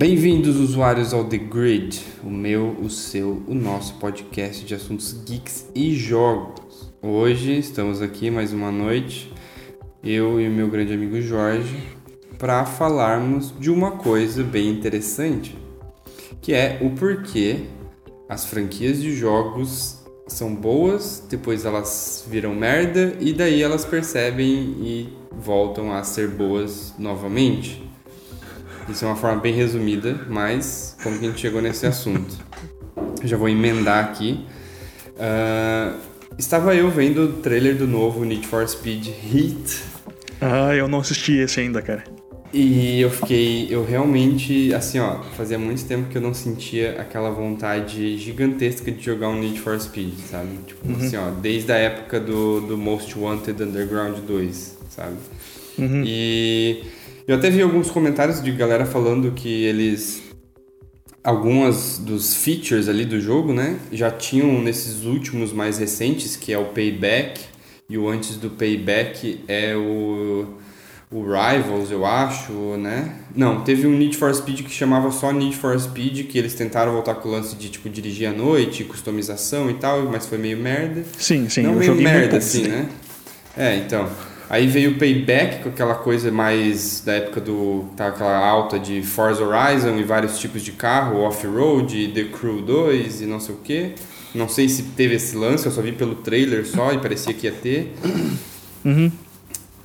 Bem-vindos, usuários, ao The Grid, o meu, o seu, o nosso podcast de assuntos geeks e jogos. Hoje estamos aqui mais uma noite, eu e o meu grande amigo Jorge, para falarmos de uma coisa bem interessante, que é o porquê as franquias de jogos são boas, depois elas viram merda e daí elas percebem e voltam a ser boas novamente. Isso é uma forma bem resumida, mas como que a gente chegou nesse assunto? Já vou emendar aqui. Uh, estava eu vendo o trailer do novo Need for Speed Heat. Ah, eu não assisti esse ainda, cara. E eu fiquei, eu realmente, assim, ó, fazia muito tempo que eu não sentia aquela vontade gigantesca de jogar um Need for Speed, sabe? Tipo, uhum. assim, ó, desde a época do, do Most Wanted Underground 2, sabe? Uhum. E eu até vi alguns comentários de galera falando que eles algumas dos features ali do jogo, né, já tinham nesses últimos mais recentes, que é o Payback, e o antes do Payback é o o Rivals, eu acho, né? Não, teve um Need for Speed que chamava só Need for Speed, que eles tentaram voltar com o lance de tipo dirigir à noite, customização e tal, mas foi meio merda. Sim, sim. Não meio merda assim, né? É, então. Aí veio o Payback com aquela coisa mais da época do tá aquela alta de Forza Horizon e vários tipos de carro, off-road, The Crew 2 e não sei o que. Não sei se teve esse lance, eu só vi pelo trailer só e parecia que ia ter. Uhum.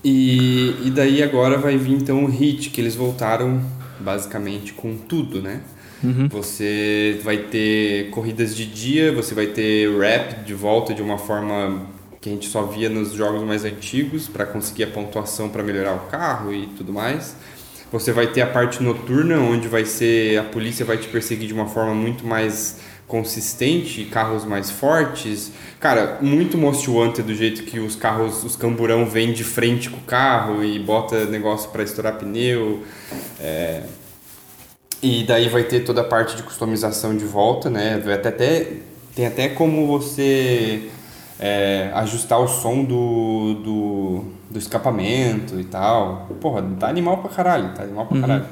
E, e daí agora vai vir então o hit, que eles voltaram basicamente com tudo, né? Uhum. Você vai ter corridas de dia, você vai ter rap de volta de uma forma que a gente só via nos jogos mais antigos para conseguir a pontuação para melhorar o carro e tudo mais. Você vai ter a parte noturna, onde vai ser a polícia vai te perseguir de uma forma muito mais consistente, carros mais fortes. Cara, muito Most Wanted do jeito que os carros, os camburão vêm de frente com o carro e bota negócio para estourar pneu. É... E daí vai ter toda a parte de customização de volta, né? Até, até, tem até como você é, ajustar o som do, do, do escapamento e tal. Porra, tá animal pra caralho, tá animal pra uhum. caralho.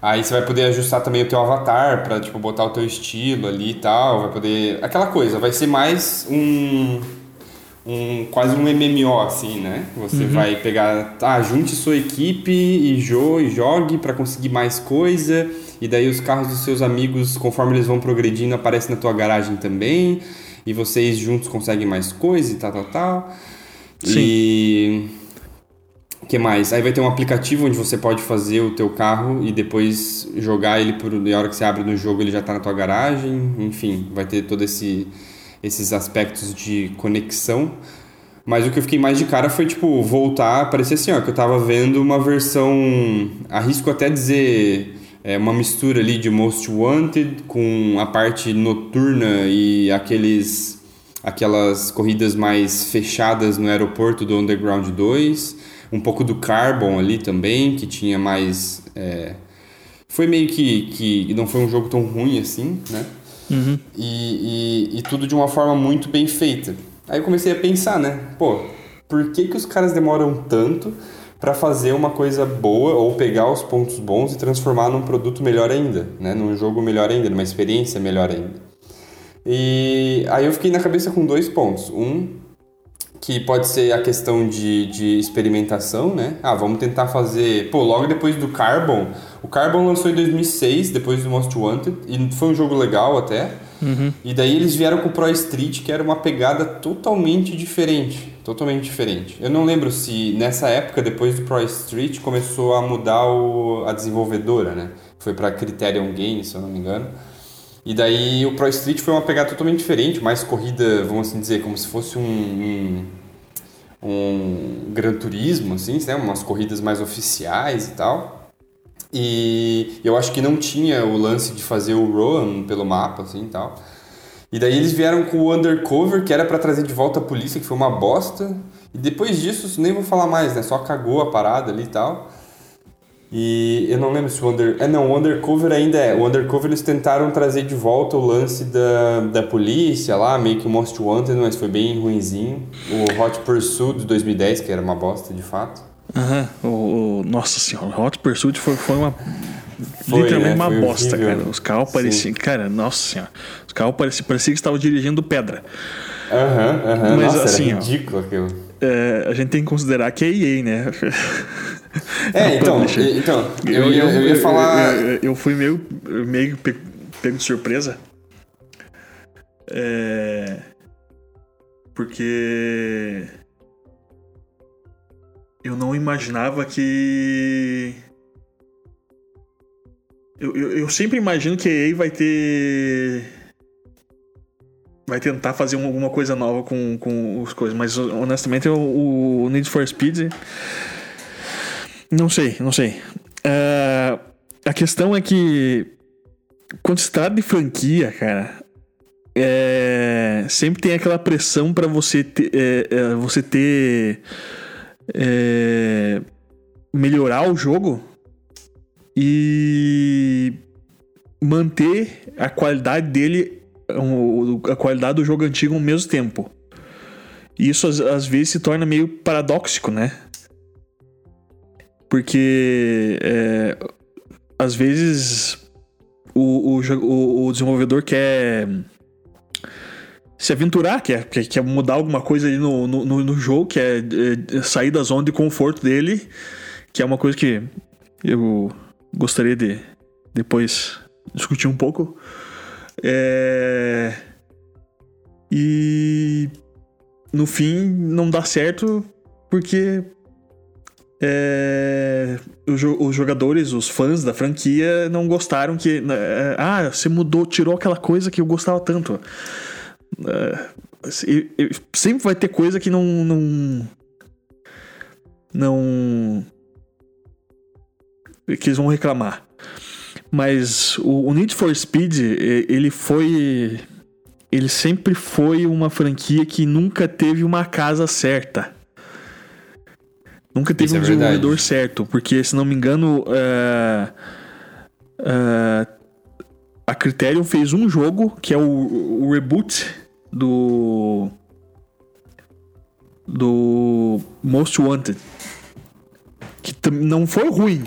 Aí você vai poder ajustar também o teu avatar para tipo botar o teu estilo ali e tal, vai poder aquela coisa, vai ser mais um um quase um MMO assim, né? Você uhum. vai pegar, tá, junte sua equipe e, jo e jogue para conseguir mais coisa. E daí os carros dos seus amigos, conforme eles vão progredindo, aparecem na tua garagem também. E vocês juntos conseguem mais coisa e tal, tal, tal. Sim. E que mais? Aí vai ter um aplicativo onde você pode fazer o teu carro e depois jogar ele por na hora que você abre no jogo ele já está na tua garagem. Enfim, vai ter todo esse esses aspectos de conexão. Mas o que eu fiquei mais de cara foi tipo voltar, parecia assim, ó, que eu tava vendo uma versão, arrisco até dizer, é, uma mistura ali de Most Wanted com a parte noturna e aqueles aquelas corridas mais fechadas no aeroporto do Underground 2 um pouco do Carbon ali também, que tinha mais. É... Foi meio que, que. Não foi um jogo tão ruim assim, né? Uhum. E, e, e, tudo de uma forma muito bem feita. Aí eu comecei a pensar, né? Pô, por que, que os caras demoram tanto para fazer uma coisa boa ou pegar os pontos bons e transformar num produto melhor ainda, né? Num jogo melhor ainda, numa experiência melhor ainda. E aí eu fiquei na cabeça com dois pontos. Um, que pode ser a questão de, de experimentação, né? Ah, vamos tentar fazer... Pô, logo depois do Carbon... O Carbon lançou em 2006, depois do Most Wanted, e foi um jogo legal até. Uhum. E daí eles vieram com o Pro Street, que era uma pegada totalmente diferente. Totalmente diferente. Eu não lembro se nessa época, depois do Pro Street, começou a mudar o, a desenvolvedora, né? Foi para Criterion Games, se eu não me engano. E daí o Pro Street foi uma pegada totalmente diferente, mais corrida, vamos assim dizer, como se fosse um, um, um Gran Turismo, assim, né? umas corridas mais oficiais e tal. E eu acho que não tinha o lance de fazer o Roam pelo mapa, assim, e tal. E daí eles vieram com o Undercover, que era para trazer de volta a polícia, que foi uma bosta. E depois disso, nem vou falar mais, né? Só cagou a parada ali e tal. E eu não lembro se o Under... É, não, o Undercover ainda é. O Undercover eles tentaram trazer de volta o lance da, da polícia lá, meio que o Most Wanted, mas foi bem ruinzinho. O Hot Pursuit de 2010, que era uma bosta de fato. Aham, uhum. o, o, nossa senhora, Hot Pursuit foi, foi uma Foi, literalmente né? uma bosta, horrível. cara. Os carros pareciam. Cara, nossa senhora. Os carros pareciam, parecia que estavam dirigindo pedra. Aham, uhum, aham. Uhum. Mas nossa, assim, ridículo ó, aquilo. É, a gente tem que considerar que é EA, né? É, então, então eu, eu, ia, eu ia falar. Eu, eu, fui meio, meio pego de surpresa. É. Porque. Eu não imaginava que. Eu, eu, eu sempre imagino que a EA vai ter. Vai tentar fazer alguma coisa nova com, com as coisas, mas honestamente o, o Need for Speed. Não sei, não sei. Uh, a questão é que. Quando se trata de franquia, cara, é, sempre tem aquela pressão para você ter, é, é, você ter é, melhorar o jogo e manter a qualidade dele, a qualidade do jogo antigo ao mesmo tempo. E isso às, vezes se torna meio paradoxo, né? Porque é, às vezes o, o, o desenvolvedor quer se aventurar, quer, quer, quer mudar alguma coisa ali no, no, no jogo, quer é, sair da zona de conforto dele, que é uma coisa que eu gostaria de depois discutir um pouco. É... E no fim não dá certo porque é, os jogadores, os fãs da franquia não gostaram que. Né, é, ah, você mudou, tirou aquela coisa que eu gostava tanto. É, sempre vai ter coisa que não. Não. não que eles vão reclamar. Mas o, o Need for Speed, ele foi. Ele sempre foi uma franquia que nunca teve uma casa certa. Nunca teve Isso um é desenvolvedor certo, porque se não me engano, uh, uh, a Criterion fez um jogo que é o, o reboot do do Most Wanted, que não foi ruim,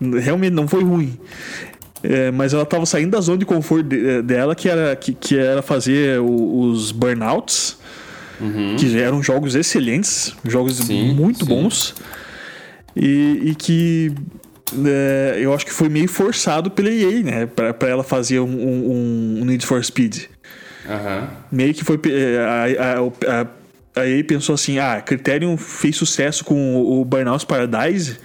realmente não foi ruim. É, mas ela estava saindo da zona de conforto de, dela, que era, que, que era fazer os burnouts, uhum. que eram jogos excelentes, jogos sim, muito sim. bons, e, e que é, eu acho que foi meio forçado pela EA, né? Pra, pra ela fazer um, um, um Need for Speed. Uhum. Meio que foi. É, a, a, a, a EA pensou assim: ah, Criterion fez sucesso com o Burnout Paradise.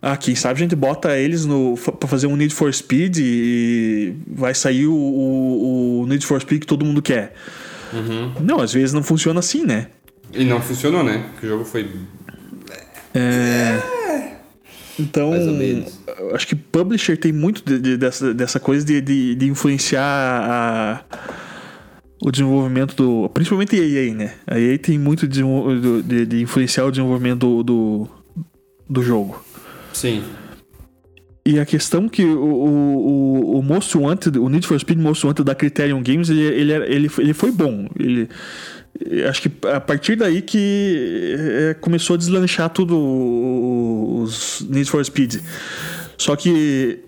Ah, quem sabe a gente bota eles no, pra fazer um Need for Speed e vai sair o, o, o Need for Speed que todo mundo quer. Uhum. Não, às vezes não funciona assim, né? E não funcionou, né? Porque o jogo foi. É. Então, acho que publisher tem muito de, de, dessa, dessa coisa de, de, de influenciar a, o desenvolvimento do. Principalmente a EA, né? A EA tem muito de, de influenciar o desenvolvimento do, do, do jogo. Sim. E a questão que o, o, o Most Wanted, o Need for Speed Most Wanted da Criterion Games, ele, ele, ele, ele foi bom. Ele, acho que a partir daí que é, começou a deslanchar tudo os Need for Speed. Só que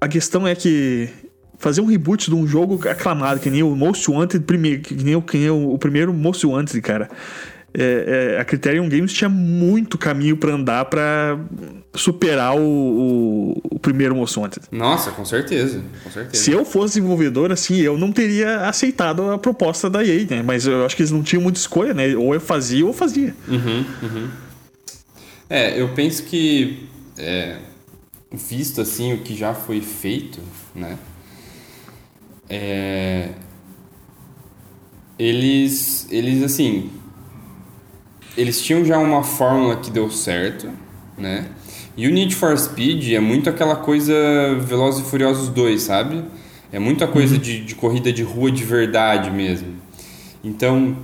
a questão é que fazer um reboot de um jogo aclamado, que nem o Most Wanted, primeiro, que nem o, que nem o, o primeiro Most Wanted, cara é, é, a Criterion Games tinha muito caminho para andar para superar o, o, o, primeiro Most Wanted. Nossa, com certeza, com certeza. Se eu fosse desenvolvedor, assim, eu não teria aceitado a proposta da EA, né? Mas eu acho que eles não tinham muita escolha, né? Ou eu fazia ou eu fazia. Uhum, uhum. É, eu penso que, é, visto assim o que já foi feito, né? É, eles, eles assim, eles tinham já uma fórmula que deu certo, né? E o Need for Speed é muito aquela coisa Velozes e Furiosos 2, sabe? É muita coisa uhum. de, de corrida de rua de verdade mesmo. Então,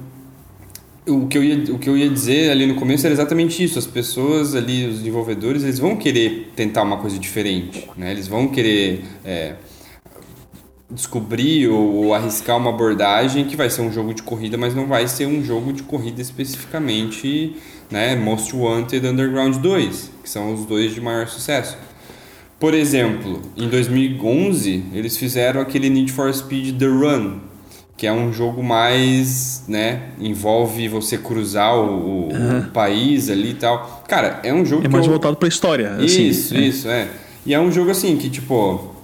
o que, eu ia, o que eu ia dizer ali no começo era exatamente isso. As pessoas ali, os desenvolvedores, eles vão querer tentar uma coisa diferente, né? Eles vão querer... É, descobrir ou, arriscar uma abordagem que vai ser um jogo de corrida, mas não vai ser um jogo de corrida especificamente, né, Most Wanted Underground 2, que são os dois de maior sucesso. Por exemplo, em 2011, eles fizeram aquele Need for Speed The Run, que é um jogo mais, né, envolve você cruzar o, uhum. o país ali e tal. Cara, é um jogo É mais eu... voltado pra história. Assim, isso, é. isso, é. E é um jogo assim que, tipo,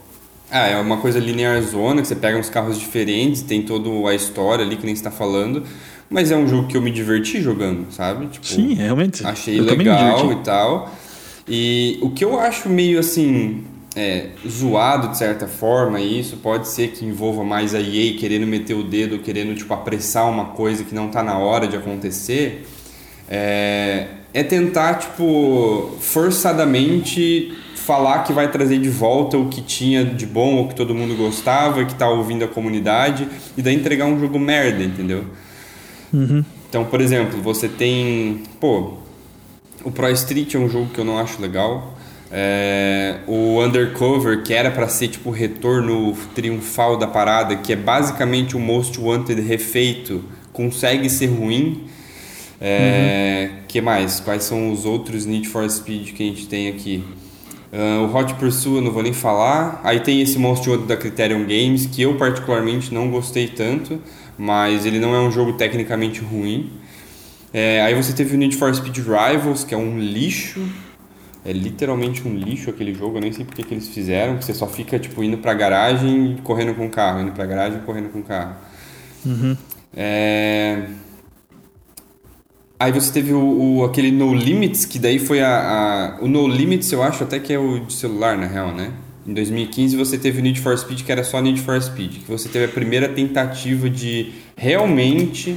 ah, é uma coisa linear zona, que você pega uns carros diferentes, tem toda a história ali que nem está falando. Mas é um jogo que eu me diverti jogando, sabe? Tipo, Sim, realmente. Achei eu legal e tal. E o que eu acho meio assim. É, zoado de certa forma, e isso pode ser que envolva mais a EA querendo meter o dedo, querendo tipo, apressar uma coisa que não está na hora de acontecer, é, é tentar tipo, forçadamente falar que vai trazer de volta o que tinha de bom, ou que todo mundo gostava, que tá ouvindo a comunidade, e daí entregar um jogo merda, entendeu? Uhum. Então, por exemplo, você tem. Pô, o Pro Street é um jogo que eu não acho legal. É, o Undercover, que era para ser tipo o retorno triunfal da parada, que é basicamente o Most Wanted refeito, consegue ser ruim. É, uhum. que mais? Quais são os outros Need for Speed que a gente tem aqui? Uh, o Hot Pursuit eu não vou nem falar. Aí tem esse Most Wanted da Criterion Games, que eu particularmente não gostei tanto mas ele não é um jogo tecnicamente ruim. É, aí você teve o Need for Speed Rivals, que é um lixo. É literalmente um lixo aquele jogo, eu nem sei porque que eles fizeram, que você só fica tipo indo pra garagem e correndo com o carro, indo pra garagem e correndo com o carro. Uhum. É... Aí você teve o, o, aquele No Limits, que daí foi a, a, O No Limits eu acho até que é o de celular, na real, né? Em 2015 você teve o Need for Speed, que era só Need for Speed, que você teve a primeira tentativa de realmente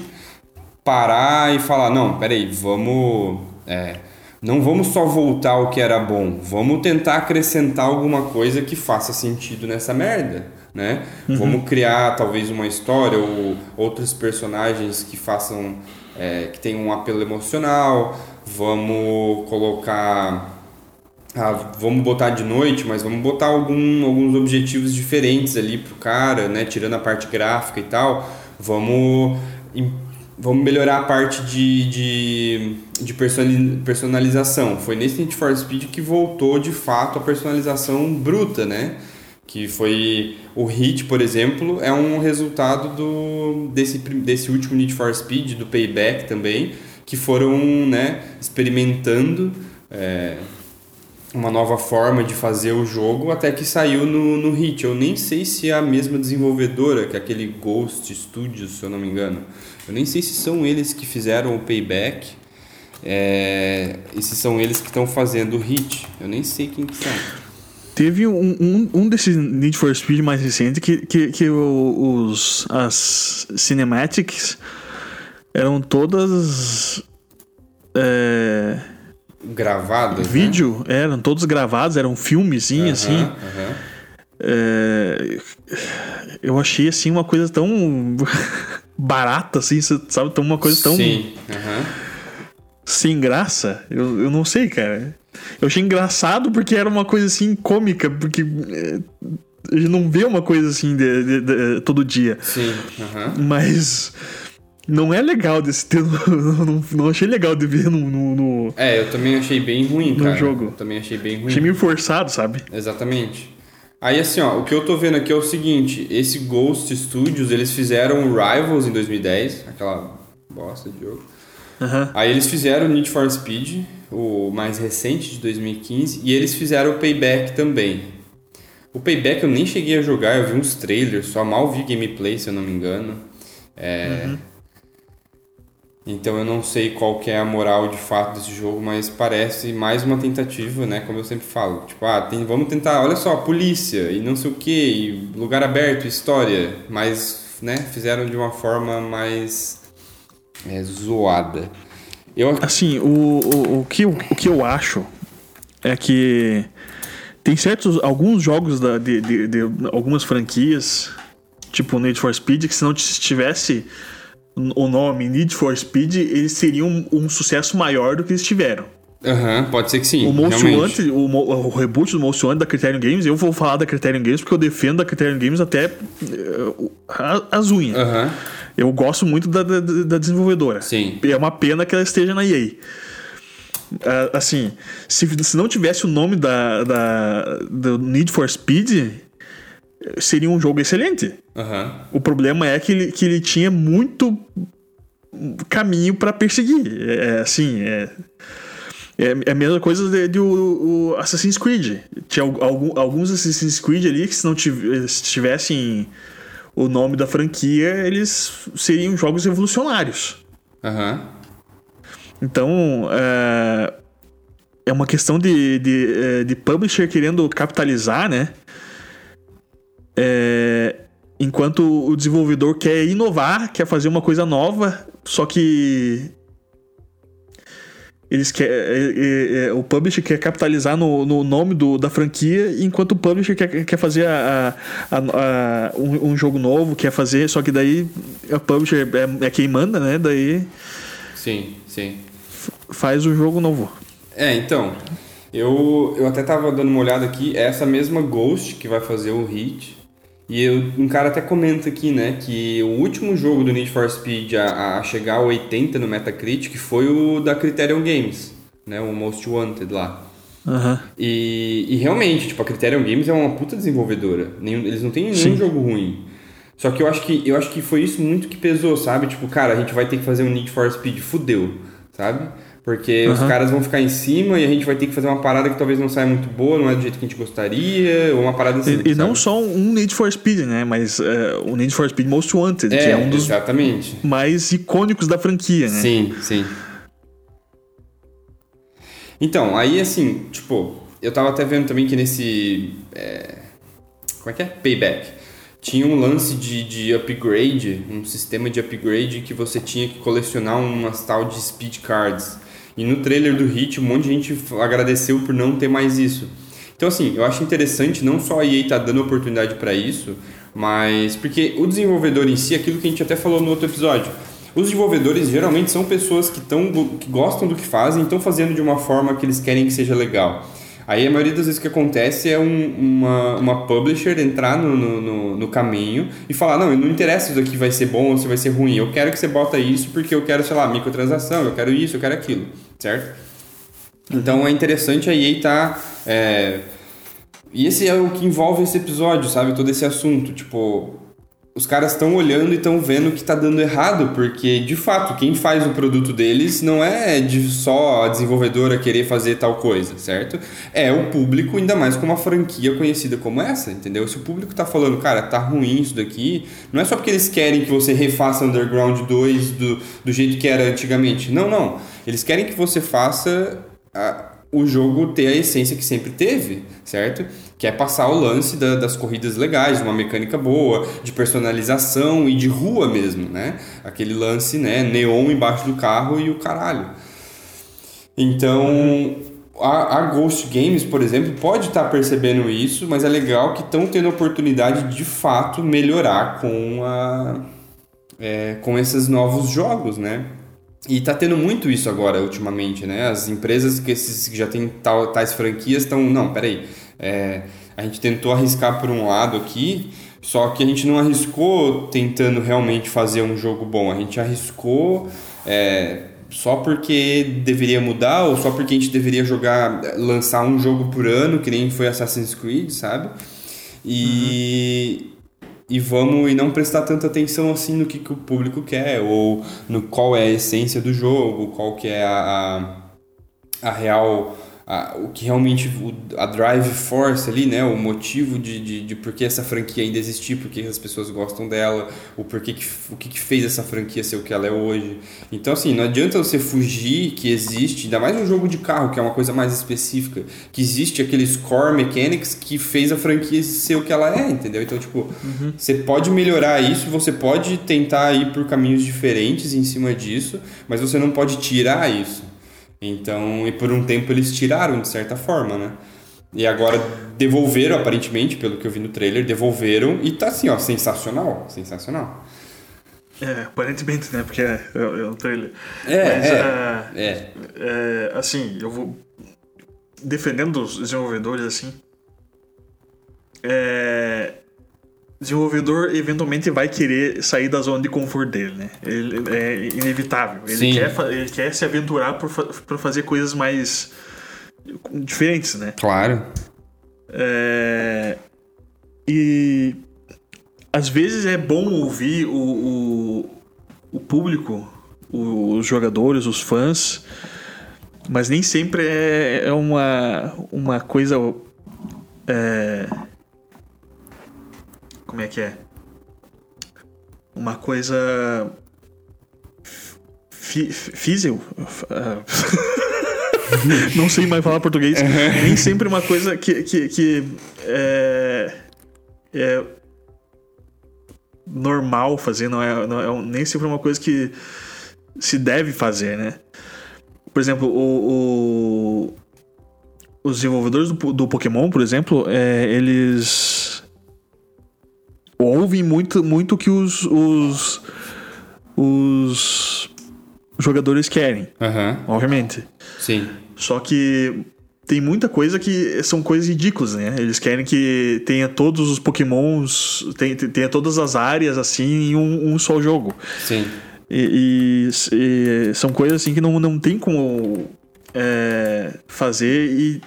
parar e falar, não, peraí, vamos... É, não vamos só voltar ao que era bom, vamos tentar acrescentar alguma coisa que faça sentido nessa merda, né? Uhum. Vamos criar talvez uma história ou outros personagens que façam, é, que tenham um apelo emocional, vamos colocar ah, vamos botar de noite, mas vamos botar algum, alguns objetivos diferentes ali pro cara, né? Tirando a parte gráfica e tal. Vamos, vamos melhorar a parte de, de, de personalização. Foi nesse Need for Speed que voltou de fato a personalização bruta, né? Que foi o Hit, por exemplo, é um resultado do, desse, desse último Need for Speed, do Payback também, que foram né, experimentando. É, uma nova forma de fazer o jogo até que saiu no, no Hit. Eu nem sei se é a mesma desenvolvedora que aquele Ghost Studios, se eu não me engano. Eu nem sei se são eles que fizeram o Payback é, e se são eles que estão fazendo o Hit. Eu nem sei quem que são. Teve um, um, um desses Need for Speed mais recente que, que, que os, as cinematics eram todas... É gravados. Né? Vídeo, né? eram todos gravados, eram filmezinho assim. É, eu achei assim uma coisa tão barata, assim, sabe? Tão uma coisa tão. Sim. Sem graça. Eu, eu não sei, cara. Eu achei engraçado porque era uma coisa assim cômica, porque é, a gente não vê uma coisa assim de, de, de, todo dia. Sim. Mas não é legal desse ter. Não, não, achei legal de ver no, no, no, É, eu também achei bem ruim, no cara. jogo. Eu também achei bem ruim. Achei meio forçado, sabe? Exatamente. Aí assim, ó, o que eu tô vendo aqui é o seguinte: esse Ghost Studios, eles fizeram Rivals em 2010, aquela bosta de jogo. Uhum. Aí eles fizeram Need for Speed, o mais recente de 2015, e eles fizeram o Payback também. O Payback eu nem cheguei a jogar, eu vi uns trailers, só mal vi gameplay, se eu não me engano. É. Uhum. Então eu não sei qual que é a moral de fato desse jogo, mas parece mais uma tentativa, né? Como eu sempre falo. Tipo, ah, tem, vamos tentar, olha só, polícia e não sei o que, lugar aberto, história. Mas, né, fizeram de uma forma mais é, zoada. Eu... Assim, o, o, o, que, o que eu acho é que tem certos, alguns jogos da, de, de, de algumas franquias, tipo Need for Speed, que se não tivesse o nome Need for Speed, eles seriam um, um sucesso maior do que eles tiveram. Aham, uhum, pode ser que sim. O Most Wanted, o, o, reboot do Most Wanted da Criterion Games, eu vou falar da Criterion Games porque eu defendo a Criterion Games até uh, as unhas. Uhum. Eu gosto muito da, da, da, desenvolvedora. Sim. É uma pena que ela esteja na EA. assim, se, se não tivesse o nome da, da, do Need for Speed, seria um jogo excelente. Uhum. O problema é que ele, que ele tinha muito caminho para perseguir. É, assim, é, é, é a mesma coisa de, de o, o, Assassin's Creed. Tinha algum, alguns Assassin's Creed ali que se não tivessem o nome da franquia, eles seriam jogos revolucionários. Uhum. Então, é, é uma questão de, de, é, de publisher querendo capitalizar, né? É, enquanto o desenvolvedor quer inovar, quer fazer uma coisa nova, só que eles quer, é, é, é, o publisher quer capitalizar no, no nome do, da franquia, enquanto o publisher quer, quer fazer a, a, a, um, um, jogo novo, quer fazer, só que daí o publisher é, é quem manda, né? Daí. Sim, sim. Faz o jogo novo. É, então. Eu, eu até tava dando uma olhada aqui, essa mesma Ghost que vai fazer o Hit. E eu, um cara até comenta aqui, né, que o último jogo do Need for Speed a, a chegar a 80 no Metacritic foi o da Criterion Games, né, o Most Wanted lá. Uhum. E, e realmente, tipo, a Criterion Games é uma puta desenvolvedora. Nenhum, eles não têm nenhum Sim. jogo ruim. Só que eu acho que eu acho que foi isso muito que pesou, sabe? Tipo, cara, a gente vai ter que fazer um Need for Speed, fudeu, sabe? Porque uhum. os caras vão ficar em cima e a gente vai ter que fazer uma parada que talvez não saia muito boa, não é do jeito que a gente gostaria, ou uma parada assim. E, e não só um Need for Speed, né? Mas uh, o Need for Speed Most Wanted, é, que é um dos exatamente. mais icônicos da franquia, né? Sim, sim. Então, aí assim, tipo, eu tava até vendo também que nesse. É, como é que é? Payback tinha um lance de, de upgrade, um sistema de upgrade que você tinha que colecionar umas tal de speed cards. E no trailer do Hit, um monte de gente agradeceu por não ter mais isso. Então, assim, eu acho interessante não só a EA tá dando oportunidade para isso, mas porque o desenvolvedor em si, aquilo que a gente até falou no outro episódio, os desenvolvedores geralmente são pessoas que, tão, que gostam do que fazem estão fazendo de uma forma que eles querem que seja legal. Aí a maioria das vezes que acontece é um, uma, uma publisher entrar no, no, no, caminho e falar, não, não interessa se isso aqui vai ser bom ou se vai ser ruim, eu quero que você bota isso porque eu quero, sei lá, microtransação, eu quero isso, eu quero aquilo, certo? Então é interessante a EA. Tá, é... E esse é o que envolve esse episódio, sabe? Todo esse assunto, tipo os caras estão olhando e estão vendo que está dando errado, porque de fato quem faz o produto deles não é de só a desenvolvedora querer fazer tal coisa, certo? É o público, ainda mais com uma franquia conhecida como essa, entendeu? Se o público está falando, cara, tá ruim isso daqui, não é só porque eles querem que você refaça Underground 2 do, do jeito que era antigamente. Não, não. Eles querem que você faça a, o jogo ter a essência que sempre teve, certo? Que é passar o lance da, das corridas legais, uma mecânica boa, de personalização e de rua mesmo, né? Aquele lance, né? Neon embaixo do carro e o caralho. Então, a, a Ghost Games, por exemplo, pode estar tá percebendo isso, mas é legal que estão tendo a oportunidade de, fato melhorar com, a, é, com esses novos jogos, né? E tá tendo muito isso agora, ultimamente, né? As empresas que, esses, que já têm tais franquias estão. Não, peraí é, a gente tentou arriscar por um lado aqui, só que a gente não arriscou tentando realmente fazer um jogo bom. A gente arriscou é, só porque deveria mudar ou só porque a gente deveria jogar, lançar um jogo por ano, que nem foi Assassin's Creed, sabe? E, uhum. e vamos e não prestar tanta atenção assim no que, que o público quer ou no qual é a essência do jogo, qual que é a, a, a real a, o que realmente a drive force ali, né, o motivo de, de, de por que essa franquia ainda existir, por que as pessoas gostam dela, o porquê que, o que, que fez essa franquia ser o que ela é hoje. Então, assim, não adianta você fugir que existe, ainda mais um jogo de carro, que é uma coisa mais específica, que existe aqueles core mechanics que fez a franquia ser o que ela é, entendeu? Então, tipo, uhum. você pode melhorar isso, você pode tentar ir por caminhos diferentes em cima disso, mas você não pode tirar isso. Então, e por um tempo eles tiraram de certa forma, né? E agora devolveram, aparentemente, pelo que eu vi no trailer, devolveram e tá assim, ó, sensacional, sensacional. É, aparentemente, né? Porque é, é, é um trailer. É, Mas, é, é, é. é. Assim, eu vou defendendo os desenvolvedores, assim. É, desenvolvedor eventualmente vai querer sair da zona de conforto dele, né? Ele, é inevitável. Ele Sim. quer, ele quer se aventurar para fazer coisas mais diferentes, né? Claro. É, E às vezes é bom ouvir o, o, o público, os jogadores, os fãs, mas nem sempre é, é uma, uma coisa. é, como é que é? Uma coisa. Físio? Não sei mais falar português. Nem sempre uma coisa que, que, que é, é normal fazer, não é, não é nem sempre uma coisa que se deve fazer, né? Por exemplo, o, o- os desenvolvedores do, do Pokémon, por exemplo, é, eles ouvem muito muito que os, os, os jogadores querem, Aham. obviamente. Sim. Só que tem muita coisa que são coisas ridículas, né? Eles querem que tenha todos os pokémons, tenha, tenha todas as áreas assim em um, um só jogo. Sim. E, e- e são coisas assim que não, não tem como é, fazer e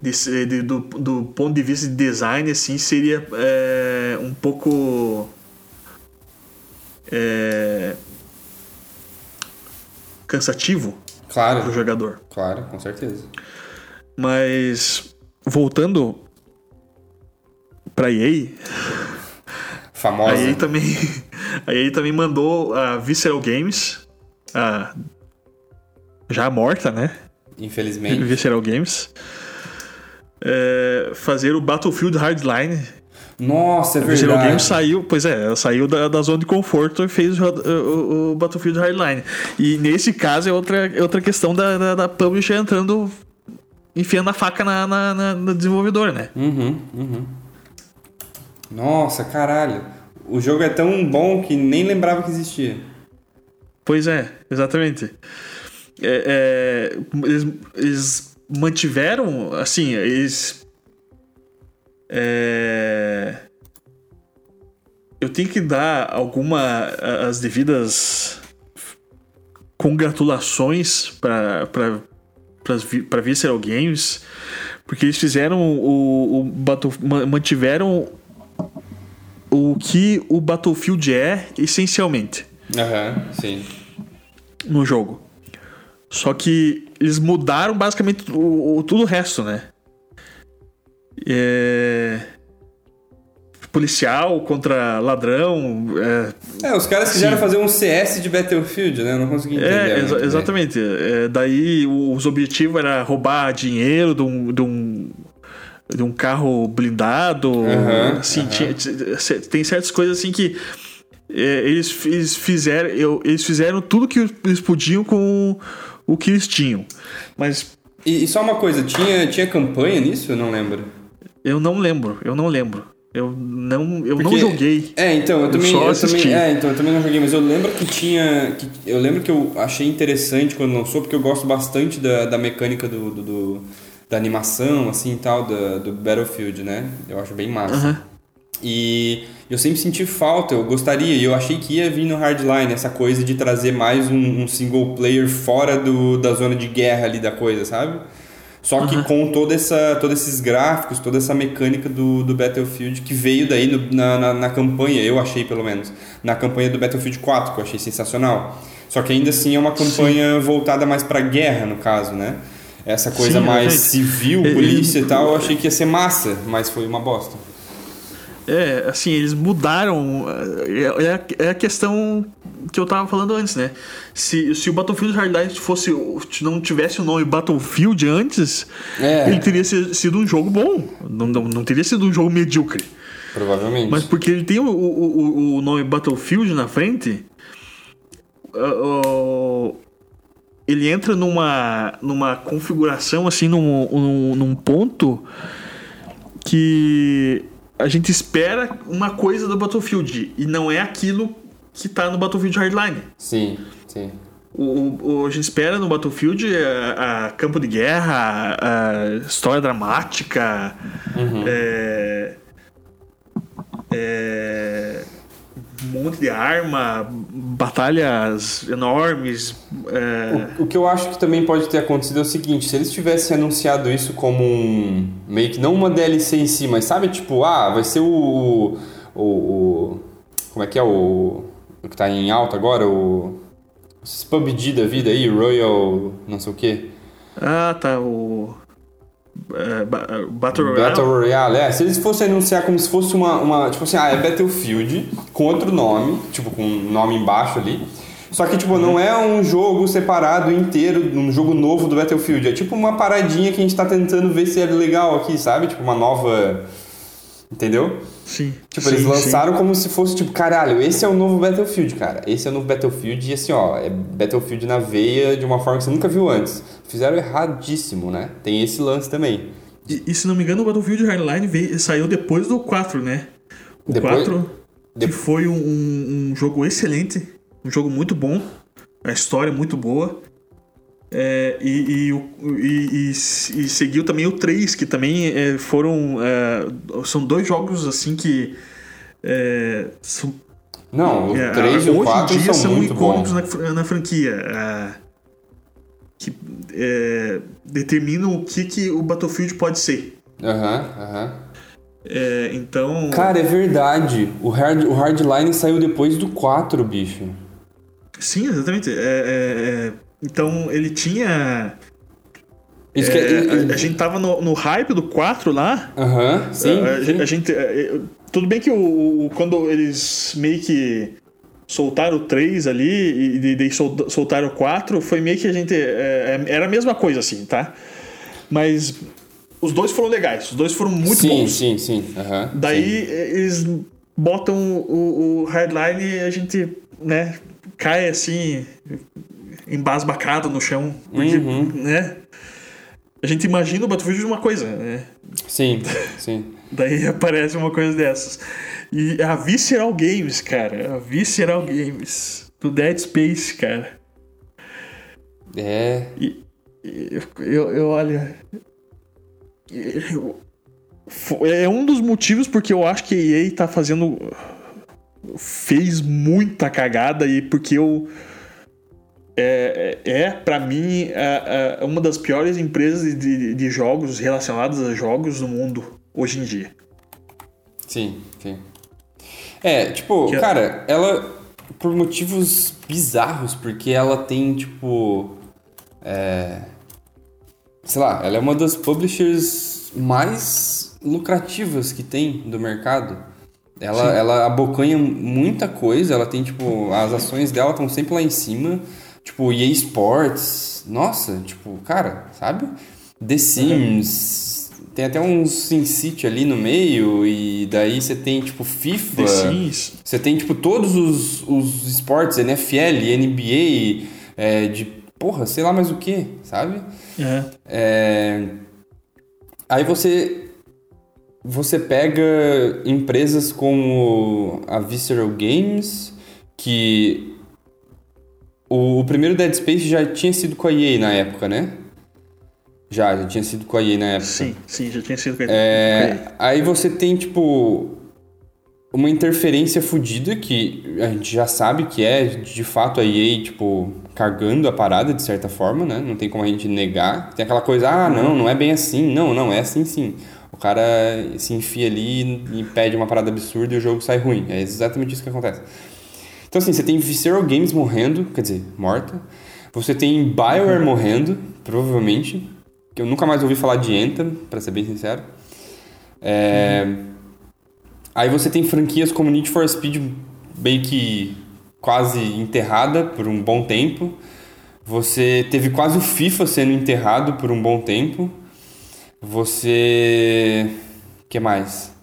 desse- de- do, do ponto de vista de design assim seria é, um pouco é, cansativo para o Claro. jogador. Claro, com certeza. Mas voltando pra EA, a Famosa. EA também, a EA também mandou a Visceral Games, a já morta, né? Infelizmente. Visceral Games, é, fazer o Battlefield Hardline. Nossa, é A verdade. Games saiu, pois é, saiu da, da zona de conforto e fez o, o- o Battlefield Hardline. E nesse caso é outra, é outra questão da, da, da publisher entrando, enfiando a faca na, na, na- no desenvolvedor, né? Uhum, uhum. Nossa, caralho. O jogo é tão bom que nem lembrava que existia. Pois é, exatamente. É, é, eles, eles mantiveram, assim, eles. é, eu tenho que dar alguma. as devidas congratulações para para Visceral Games, porque eles fizeram o, o mantiveram o que o Battlefield é essencialmente Aham, sim. no jogo. Só que eles mudaram basicamente o, o- tudo o resto, né? É... Policial contra ladrão. É, É, os caras quiseram Sim. fazer um CS de Battlefield, né? Eu não consegui entender. é, exa- exatamente. É, daí os objetivos era roubar dinheiro de um, de um, de um carro blindado. Aham, assim, aham. tinha- tem certas coisas assim que é, eles, eles fizeram eu- eles fizeram tudo que eles podiam com o que eles tinham. Mas E, e só uma coisa, tinha, tinha campanha nisso? Eu não lembro. Eu não lembro, eu não lembro. Eu não, eu não Porque- joguei. É, então, eu Eu também, eu também, é, então, eu também não joguei, mas eu lembro que tinha, que, eu lembro que eu achei interessante quando lançou, porque eu gosto bastante da, da mecânica do, do, do- da animação, assim, e tal, da, do Battlefield, né? Eu acho bem massa. Aham. E eu sempre senti falta, eu gostaria, e eu achei que ia vir no Hardline essa coisa de trazer mais um, um single player fora do, da zona de guerra ali da coisa, sabe? Só que com toda essa, todos esses gráficos, toda essa mecânica do, do Battlefield que veio daí no- na, na, na campanha, eu achei pelo menos, na campanha do Battlefield 4, que eu achei sensacional. Só que ainda assim é uma campanha voltada mais pra guerra, no caso, né? Essa coisa Sim, mais gente. civil, polícia e tal, eu achei que ia ser massa, mas foi uma bosta. É, assim, eles mudaram. É, é a- é a questão que eu tava falando antes, né? Se, se o Battlefield Hardline fosse, não tivesse o nome Battlefield antes, É. ele teria sido um jogo bom. Não, não, não teria sido um jogo medíocre. Provavelmente. Mas porque ele tem o, o, o- nome Battlefield na frente, ah, ele entra numa, numa configuração, assim, num, num, num ponto que a gente espera uma coisa do Battlefield e não é aquilo que tá no Battlefield Hardline. Sim, sim. O, o- a gente espera no Battlefield a, a campo de guerra, a, a história dramática, é, É, um monte de arma, batalhas enormes. É... O, o, que eu acho que também pode ter acontecido é o seguinte: se eles tivessem anunciado isso como um. meio que não uma DLC em si, mas sabe, tipo, ah, vai ser o. o, o como é que é o. o que tá em alta agora? O. Esses PUBG da vida aí, Royal. não sei o que. Ah, tá, o. É, Battle Royale. Battle Royale, é. Se eles fossem anunciar como se fosse uma, uma. Tipo assim, ah, é Battlefield, com outro nome, tipo, com um nome embaixo ali. Só que, tipo, não é um jogo separado inteiro, um jogo novo do Battlefield. É tipo uma paradinha que a gente tá tentando ver se é legal aqui, sabe? Tipo, uma nova. Entendeu? Sim. Tipo, sim, eles lançaram sim. como se fosse, tipo, caralho, esse é o novo Battlefield, cara. Esse é o novo Battlefield e assim, ó, é Battlefield na veia de uma forma que você nunca viu antes. Fizeram erradíssimo, né? Tem esse lance também. E, e se não me engano, o Battlefield Hardline veio, saiu depois do 4, né? O depois, 4, de... que foi um, um jogo excelente, um jogo muito bom, a história muito boa. É, e, e, e, e, seguiu também o 3, que também é, foram. É, são dois jogos assim que. É, são, Não, o 3 e o 4 hoje em dia são, são icônicos na, na, franquia. É, que determinam o que, que o Battlefield pode ser. Aham, uhum, aham. Uhum. então. Cara, é verdade. O, hard, o Hardline saiu depois do 4, bicho. Sim, exatamente. é, então ele tinha. É, a, a, gente tava no, no, hype do 4 lá. Aham, uhum, sim. A, sim. a, gente. É, tudo bem que o, o, quando eles meio que soltaram o 3 ali e daí soltaram o 4, foi meio que a gente. É, é, era a mesma coisa, assim, tá? Mas os dois foram legais, os dois foram muito sim, bons. Sim, sim, sim. Uhum, Daí sim. eles botam o, o hardline e a gente, né, cai assim, embasbacado no chão. Porque, uhum. né? A gente imagina o Battlefield de uma coisa, né? Sim, sim. Daí aparece uma coisa dessas. E a Visceral Games, cara. A Visceral Games. Do Dead Space, cara. É. E, eu, eu, eu olha. Eu, é um dos motivos porque eu acho que a EA tá fazendo. fez muita cagada e porque eu é, é, é para mim, é, é, uma das piores empresas de, de jogos relacionadas a jogos no mundo hoje em dia. Sim, sim. É, tipo, que cara, ela. Por motivos bizarros, porque ela tem, tipo. É, sei lá, ela é uma das publishers mais lucrativas que tem do mercado. Ela, ela abocanha muita coisa, ela tem, tipo, as ações dela estão sempre lá em cima. Tipo, EA Sports. Nossa, tipo, cara, sabe? The Sims. Uhum. Tem até um SimCity ali no meio. E daí você tem, tipo, FIFA. The Sims. Você tem, tipo, todos os, os esportes, NFL, NBA, é, de. Porra, sei lá mais o que, sabe? É. é. Aí você. Você pega empresas como a Visceral Games, que o, o, primeiro Dead Space já tinha sido com a EA na época, né? Já, já tinha sido com a EA na época. Sim, sim, já tinha sido com a EA. É, aí você tem, tipo, uma interferência fodida que a gente já sabe que é, de fato, a EA, tipo, cagando a parada, de certa forma, né? Não tem como a gente negar. Tem aquela coisa, ah, não, não é bem assim. Não, não, é assim sim. O cara se enfia ali e pede uma parada absurda e o jogo sai ruim. É exatamente isso que acontece. Então, assim, você tem Visceral Games morrendo, quer dizer, morta. Você tem BioWare morrendo, provavelmente. Que eu nunca mais ouvi falar de Anthem, para ser bem sincero. É... Uhum. Aí você tem franquias como Need for Speed meio que quase enterrada por um bom tempo. Você teve quase o FIFA sendo enterrado por um bom tempo. Você. O que mais?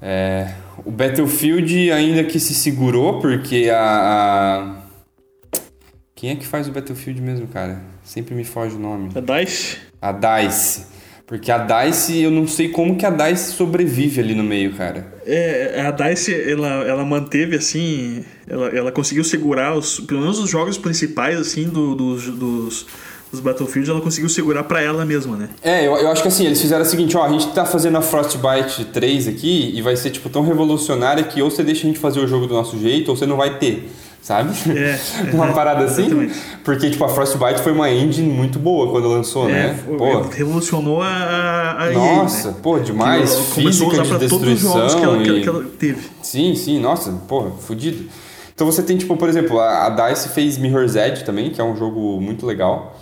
É, o Battlefield ainda que se segurou, porque a, a, Quem é que faz o Battlefield mesmo, cara? Sempre me foge o nome. A DICE? A DICE. Porque a DICE, eu não sei como que a DICE sobrevive ali no meio, cara. É, a DICE, ela, ela manteve, assim... Ela, ela conseguiu segurar, os, pelo menos os jogos principais, assim, do, dos, dos, os Battlefield, ela conseguiu segurar para ela mesma, né? É, eu, eu acho que assim, eles fizeram o seguinte, ó, a gente tá fazendo a Frostbite 3 aqui e vai ser, tipo, tão revolucionária que ou você deixa a gente fazer o jogo do nosso jeito ou você não vai ter sabe? É, uma é, parada assim. Exatamente. Porque, tipo, a Frostbite foi uma engine muito boa quando lançou, é, né? Pô. Revolucionou a, a Nossa, EA, né? pô, demais. Que Física de destruição. que ela, e... que ela teve. Sim, sim, nossa, porra, fudido. Então você tem, tipo, por exemplo, a, a DICE fez Mirror's Edge também, que é um jogo muito legal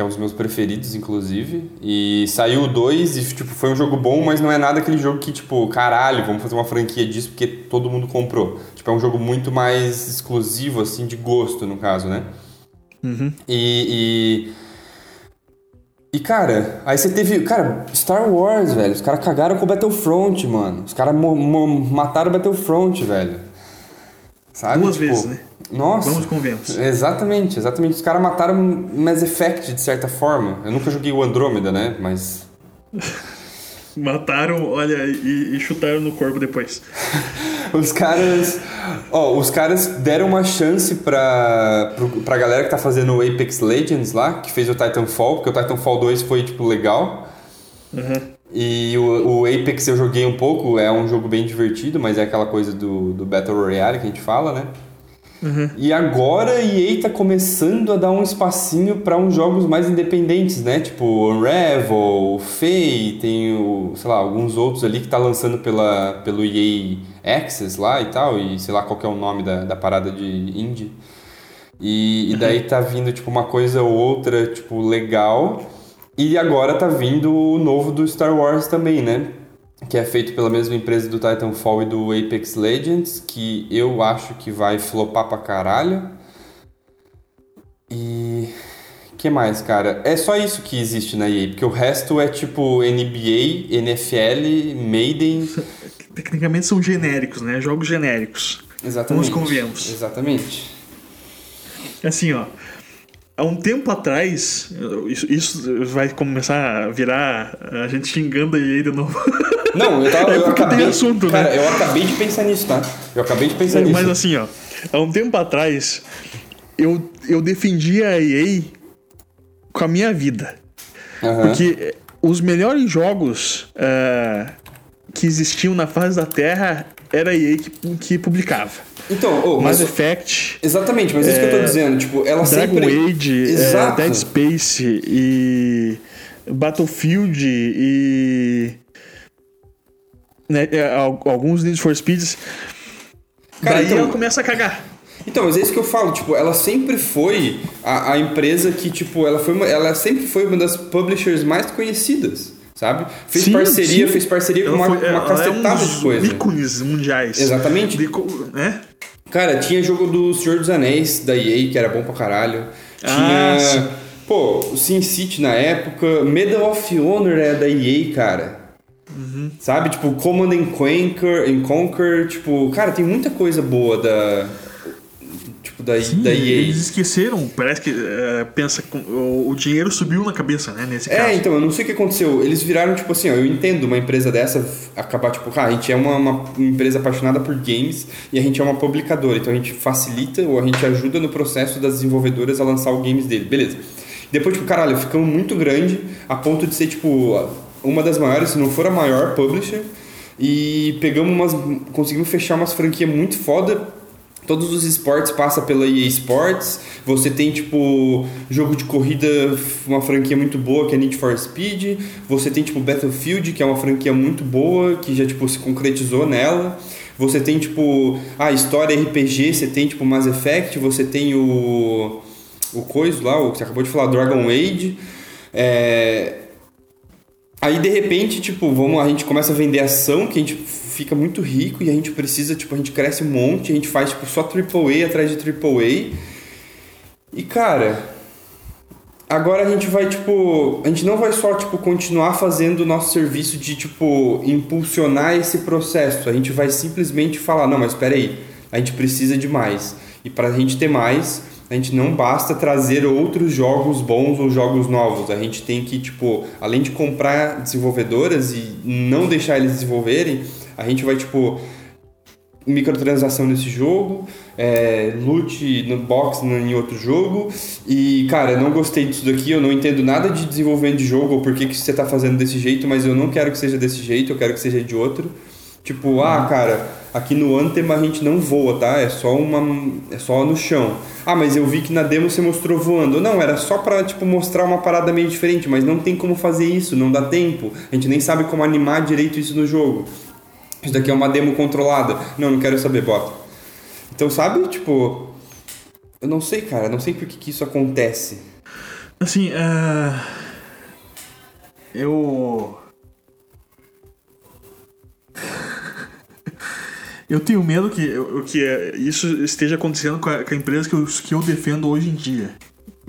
que é um dos meus preferidos, inclusive. E saiu o 2 e, tipo, foi um jogo bom, mas não é nada aquele jogo que, tipo, caralho, vamos fazer uma franquia disso porque todo mundo comprou. Tipo, é um jogo muito mais exclusivo, assim, de gosto, no caso, né? Uhum. E, e, e. cara, aí você teve. Cara, Star Wars, velho. Os caras cagaram com o Battlefront, mano. Os caras mataram o Battlefront, velho. Sabe? Duas tipo, vezes, né? Nossa. Vamos convenhamos. Exatamente, exatamente. Os caras mataram Mass Effect de certa forma. Eu nunca joguei o Andrômeda, né? Mas. mataram, olha, e, e, chutaram no corpo depois. os caras. Ó, os caras deram uma chance pra, pra galera que tá fazendo o Apex Legends lá, que fez o Titanfall, porque o Titanfall 2 foi, tipo, legal. Uhum. E o, o, Apex eu joguei um pouco, é um jogo bem divertido, mas é aquela coisa do, do Battle Royale que a gente fala, né? Uhum. E agora a EA tá começando a dar um espacinho para uns jogos mais independentes, né? Tipo Unravel, Fei, tem o, sei lá, alguns outros ali que tá lançando pela, pelo EA Access lá e tal, e sei lá qual é o nome da, da parada de indie. E, e daí tá vindo tipo uma coisa ou outra, tipo, legal. E agora tá vindo o novo do Star Wars também, né? que é feito pela mesma empresa do Titanfall e do Apex Legends, que eu acho que vai flopar pra caralho. E que mais, cara? É só isso que existe na EA, porque o resto é tipo NBA, NFL, Maiden. Tecnicamente são genéricos, né? Jogos genéricos. Exatamente. Vamos convenhamos. Exatamente. Assim, ó. Há um tempo atrás, isso, isso vai começar a virar a gente xingando a EA de novo. Não, eu tava. É eu acabei, tem assunto, né? cara, né? eu acabei de pensar nisso, tá? Eu acabei de pensar é, nisso. Mas assim, ó. Há um tempo atrás, eu, eu defendia a EA com a minha vida. Uhum. Porque os melhores jogos uh, que existiam na face da Terra era a EA que, que publicava. Então, oh, Mass Effect. Exatamente, mas é isso que eu tô é, dizendo. Tipo, ela Dragon sempre. Age, é, Dead Space e. Battlefield e né, é, alguns Need for Speeds. Cara, daí então, ela começa a cagar. Então, mas é isso que eu falo, tipo, ela sempre foi a, a empresa que, tipo, ela foi uma, ela sempre foi uma das publishers mais conhecidas, sabe? Fez sim, sim. parceria, fez parceria com uma, foi, uma cacetada é um de coisa. ícones mundiais. Exatamente. De, né? Cara, tinha jogo do Senhor dos Anéis, da EA, que era bom pra caralho. Ah, tinha, ah, pô, o Sin City na época, Medal of Honor é da EA, cara. Uhum. Sabe? Tipo, Command and Conquer, and Conquer, tipo, cara, tem muita coisa boa da. Tipo, da, Sim, da EA. Eles esqueceram, parece que uh, pensa o, o, dinheiro subiu na cabeça, né? Nesse é, caso. então, eu não sei o que aconteceu. Eles viraram, tipo assim, ó, eu entendo uma empresa dessa acabar, tipo, ah, a gente é uma, uma empresa apaixonada por games e a gente é uma publicadora, então a gente facilita ou a gente ajuda no processo das desenvolvedoras a lançar o games dele. Beleza. Depois, tipo, caralho, ficamos muito grande a ponto de ser, tipo, uma das maiores, se não for a maior publisher. E pegamos umas. Conseguimos fechar umas franquias muito foda. Todos os esportes passam pela EA Sports. Você tem, tipo, jogo de corrida, uma franquia muito boa que é Need for Speed. Você tem, tipo, Battlefield, que é uma franquia muito boa, que já, tipo, se concretizou nela. Você tem, tipo, a história RPG, você tem, tipo, Mass Effect, você tem o. O coisa lá, o que você acabou de falar, Dragon Age. É, Aí de repente, tipo, vamos, a gente começa a vender ação, que a gente fica muito rico e a gente precisa, tipo, a gente cresce um monte, a gente faz tipo só AAA atrás de AAA. E cara, agora a gente vai tipo, a gente não vai só tipo continuar fazendo o nosso serviço de tipo impulsionar esse processo, a gente vai simplesmente falar, não, mas espera aí, a gente precisa de mais. E para a gente ter mais, a gente não basta trazer outros jogos bons ou jogos novos. A gente tem que, tipo, além de comprar desenvolvedoras e não deixar eles desenvolverem, a gente vai, tipo, microtransação nesse jogo, é, loot no box em outro jogo. E, cara, eu não gostei disso daqui, eu não entendo nada de desenvolvimento de jogo ou por que, que você tá fazendo desse jeito, mas eu não quero que seja desse jeito, eu quero que seja de outro. Tipo, ah, cara, aqui no Anthem a gente não voa, tá? É só uma. É só no chão. Ah, mas eu vi que na demo você mostrou voando. Não, era só pra, tipo, mostrar uma parada meio diferente, mas não tem como fazer isso, não dá tempo. A gente nem sabe como animar direito isso no jogo. Isso daqui é uma demo controlada. Não, não quero saber, bota. Então, sabe, tipo. Eu não sei, cara, não sei por que, que isso acontece. Assim, uh... eu. Eu tenho medo que, que isso esteja acontecendo com a, com a empresa que eu, que eu defendo hoje em dia,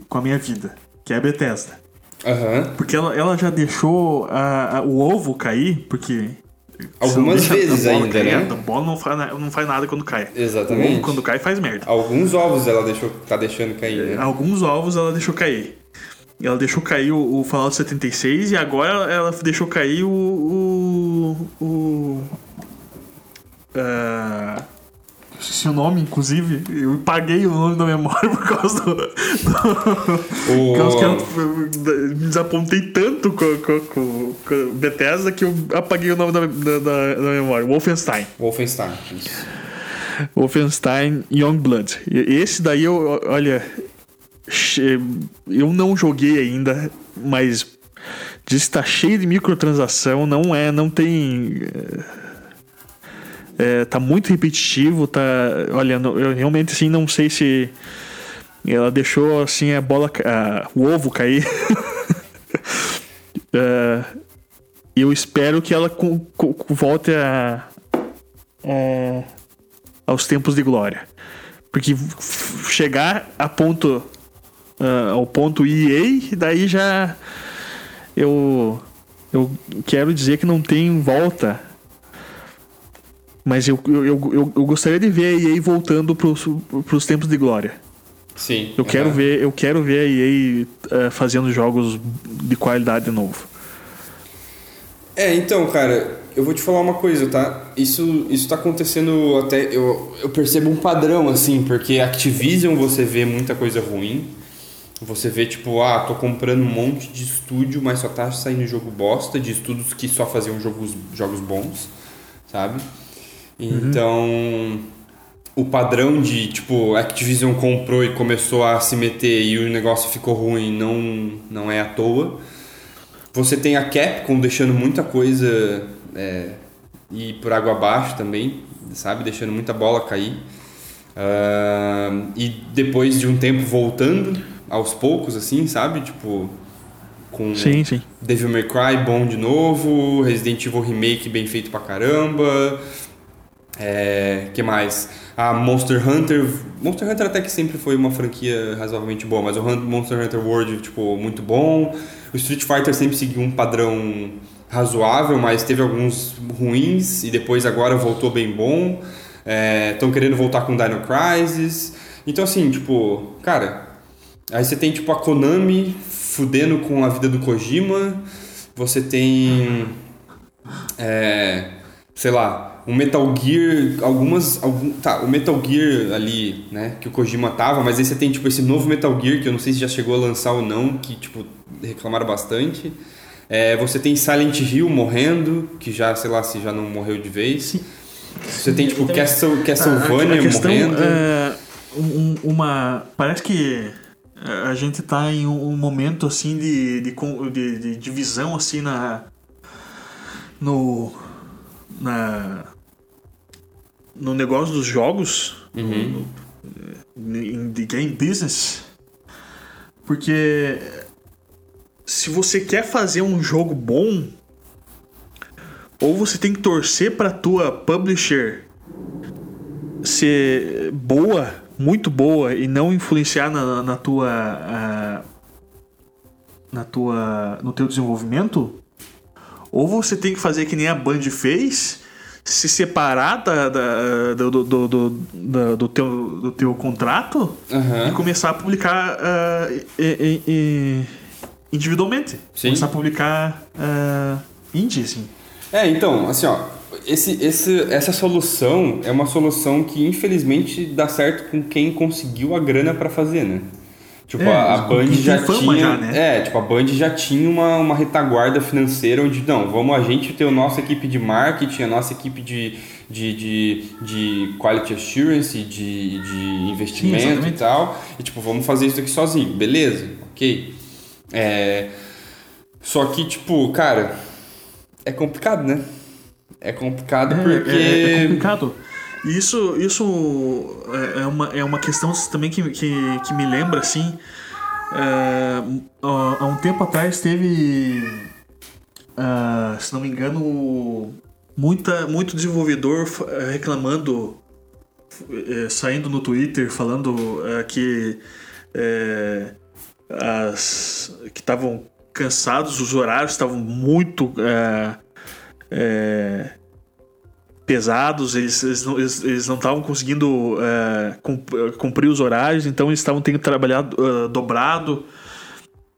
com a minha vida, que é a Bethesda. Uhum. Porque ela, ela já deixou a, a, o ovo cair, porque. Algumas vezes ainda, cair, né? A bola não faz, não faz nada quando cai. Exatamente. O ovo, quando cai, faz merda. Alguns ovos ela deixou, tá deixando cair, né? Alguns ovos ela deixou cair. Ela deixou cair o, o Fallout 76 e agora ela deixou cair o. o, o Uh, esqueci o nome, inclusive. Eu paguei o nome da memória por causa do. do o... Por causa que eu me desapontei tanto com, com, com, com Bethesda que eu apaguei o nome da, da, da, da memória. Wolfenstein. Wolfenstein, isso. Wolfenstein Youngblood. Esse daí eu, olha. Eu não joguei ainda, mas diz que tá cheio de microtransação, não é, não tem é, tá muito repetitivo, tá. Olha, eu realmente assim não sei se ela deixou assim a bola, a, o ovo cair. é, eu espero que ela com, com, volte a, aos tempos de glória, porque chegar a ponto uh, ao ponto EA, daí já eu eu quero dizer que não tem volta mas eu, eu, eu, eu, gostaria de ver a EA voltando para os tempos de glória. Sim. Eu quero ver, eu quero ver a EA uh, eh, fazendo jogos de qualidade de novo. É, então, cara, eu vou te falar uma coisa, tá? Isso, isso tá acontecendo até. Eu, eu percebo um padrão, assim, porque Activision você vê muita coisa ruim. Você vê, tipo, ah, tô comprando um monte de estúdio, mas só tá saindo jogo bosta, de estudos que só faziam jogos, jogos bons, sabe? Então, uhum. o padrão de, tipo, Activision comprou e começou a se meter e o negócio ficou ruim não, não é à toa. Você tem a Capcom deixando muita coisa é, ir por água abaixo também, sabe? Deixando muita bola cair. Uh, e depois de um tempo voltando aos poucos, assim, sabe? Tipo, com sim, sim. Devil May Cry bom de novo, Resident Evil Remake bem feito pra caramba, é, que mais? A Monster Hunter. Monster Hunter até que sempre foi uma franquia razoavelmente boa, mas o Monster Hunter World, tipo, muito bom. O Street Fighter sempre seguiu um padrão razoável, mas teve alguns ruins e depois agora voltou bem bom. Estão é, querendo voltar com Dino Crisis. Então, assim, tipo, cara, aí você tem tipo a Konami fudendo com a vida do Kojima. Você tem. É, sei lá, o Metal Gear, algumas. Algum, tá, o Metal Gear ali, né, que o Kojima tava, mas aí você tem, tipo, esse novo Metal Gear, que eu não sei se já chegou a lançar ou não, que, tipo, reclamaram bastante. É, você tem Silent Hill morrendo, que já, sei lá, se já não morreu de vez. Sim. Você tem, tipo, Castle, Castlevania a, a questão, morrendo. É, um, uma. Parece que a gente tá em um momento, assim, de, de, de, de divisão, assim, na. No. Na no negócio dos jogos, uhum. em the game business, porque se você quer fazer um jogo bom, ou você tem que torcer para tua publisher ser boa, muito boa e não influenciar na, na tua uh, na tua no teu desenvolvimento, ou você tem que fazer que nem a Band fez se separar da, da do, do, do, do, do, teu, do teu contrato uhum. e começar a publicar uh, e, e, individualmente. Sim. Começar a publicar uh, indie, assim. É, então, assim, ó, esse, esse, essa solução é uma solução que infelizmente dá certo com quem conseguiu a grana para fazer, né? Tipo, é, a, a Band já tinha. Já, né? É, tipo, a Band já tinha uma, uma retaguarda financeira onde, não, vamos a gente ter a nossa equipe de marketing, a nossa equipe de, de, de, de quality assurance, de, de investimento Sim, e tal. E tipo, vamos fazer isso aqui sozinho. Beleza, ok. É, só que, tipo, cara, é complicado, né? É complicado é, porque. É, é Isso, isso é, é uma, é uma questão também que, que, que me lembra, assim. É, há um tempo atrás teve, uh, se não me engano, muita, muito desenvolvedor reclamando, é, saindo no Twitter, falando é, que, é, as, que estavam cansados, os horários estavam muito é, pesados, eles, eles, não, eles, não estavam conseguindo é, cumprir os horários, então eles estavam tendo que trabalhar uh, dobrado.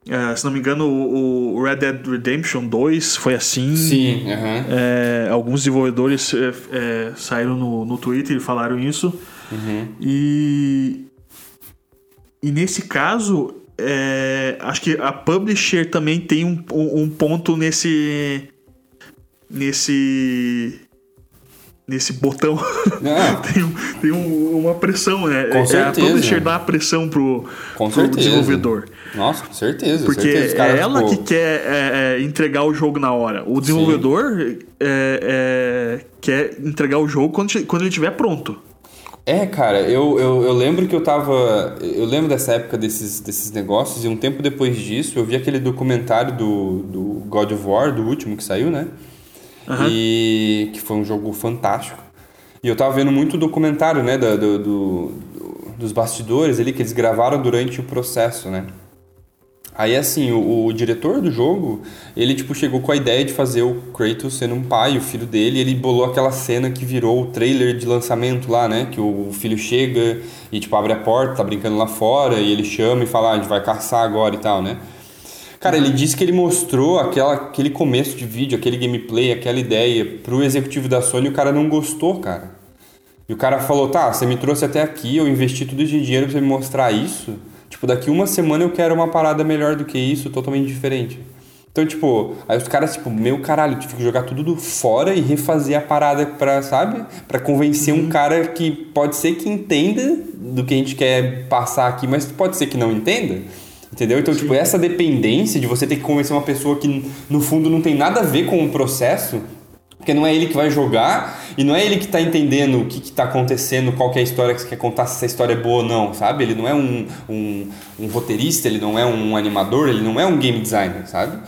Uh, se não me engano, o, o, Red Dead Redemption 2 foi assim. Sim, uhum. é, alguns desenvolvedores é, saíram no, no Twitter e falaram isso. Uhum. E, e nesse caso, acho que a publisher também tem um, um ponto nesse nesse nesse botão ah. tem, tem um, uma pressão, né? Com certeza. É a publisher dá a pressão pro, pro desenvolvedor. Nossa, com certeza. Porque certeza. é ela tipo... que quer é, é, entregar o jogo na hora. O desenvolvedor é, é, quer entregar o jogo quando, quando ele estiver pronto. É, cara, eu, eu, eu lembro que eu tava. Eu lembro dessa época desses, desses negócios, e um tempo depois disso eu vi aquele documentário do, do God of War, do último que saiu, né? Uhum. E que foi um jogo fantástico. E eu tava vendo muito documentário, né, do, do, do, dos bastidores ali que eles gravaram durante o processo, né? Aí, assim, o, o, diretor do jogo, ele, tipo, chegou com a ideia de fazer o Kratos sendo um pai, o filho dele, e ele bolou aquela cena que virou o trailer de lançamento lá, né? Que o filho chega e, tipo, abre a porta, tá brincando lá fora, e ele chama e fala, ah, a gente vai caçar agora e tal, né? Cara, ele disse que ele mostrou aquela, aquele começo de vídeo, aquele gameplay, aquela ideia pro executivo da Sony e o cara não gostou, cara. E o cara falou: tá, você me trouxe até aqui, eu investi tudo de dinheiro pra você me mostrar isso. Tipo, daqui uma semana eu quero uma parada melhor do que isso, totalmente diferente. Então, tipo, aí os caras, tipo, meu caralho, tive que jogar tudo do fora e refazer a parada pra, sabe? Pra convencer uhum. um cara que pode ser que entenda do que a gente quer passar aqui, mas pode ser que não entenda. Entendeu? Então, Sim. tipo, essa dependência de você ter que convencer uma pessoa que no fundo não tem nada a ver com o processo, porque não é ele que vai jogar e não é ele que está entendendo o que está acontecendo, qual é a história que você quer contar, se essa história é boa ou não, sabe? Ele não é um, um, um roteirista, ele não é um animador, ele não é um game designer, sabe?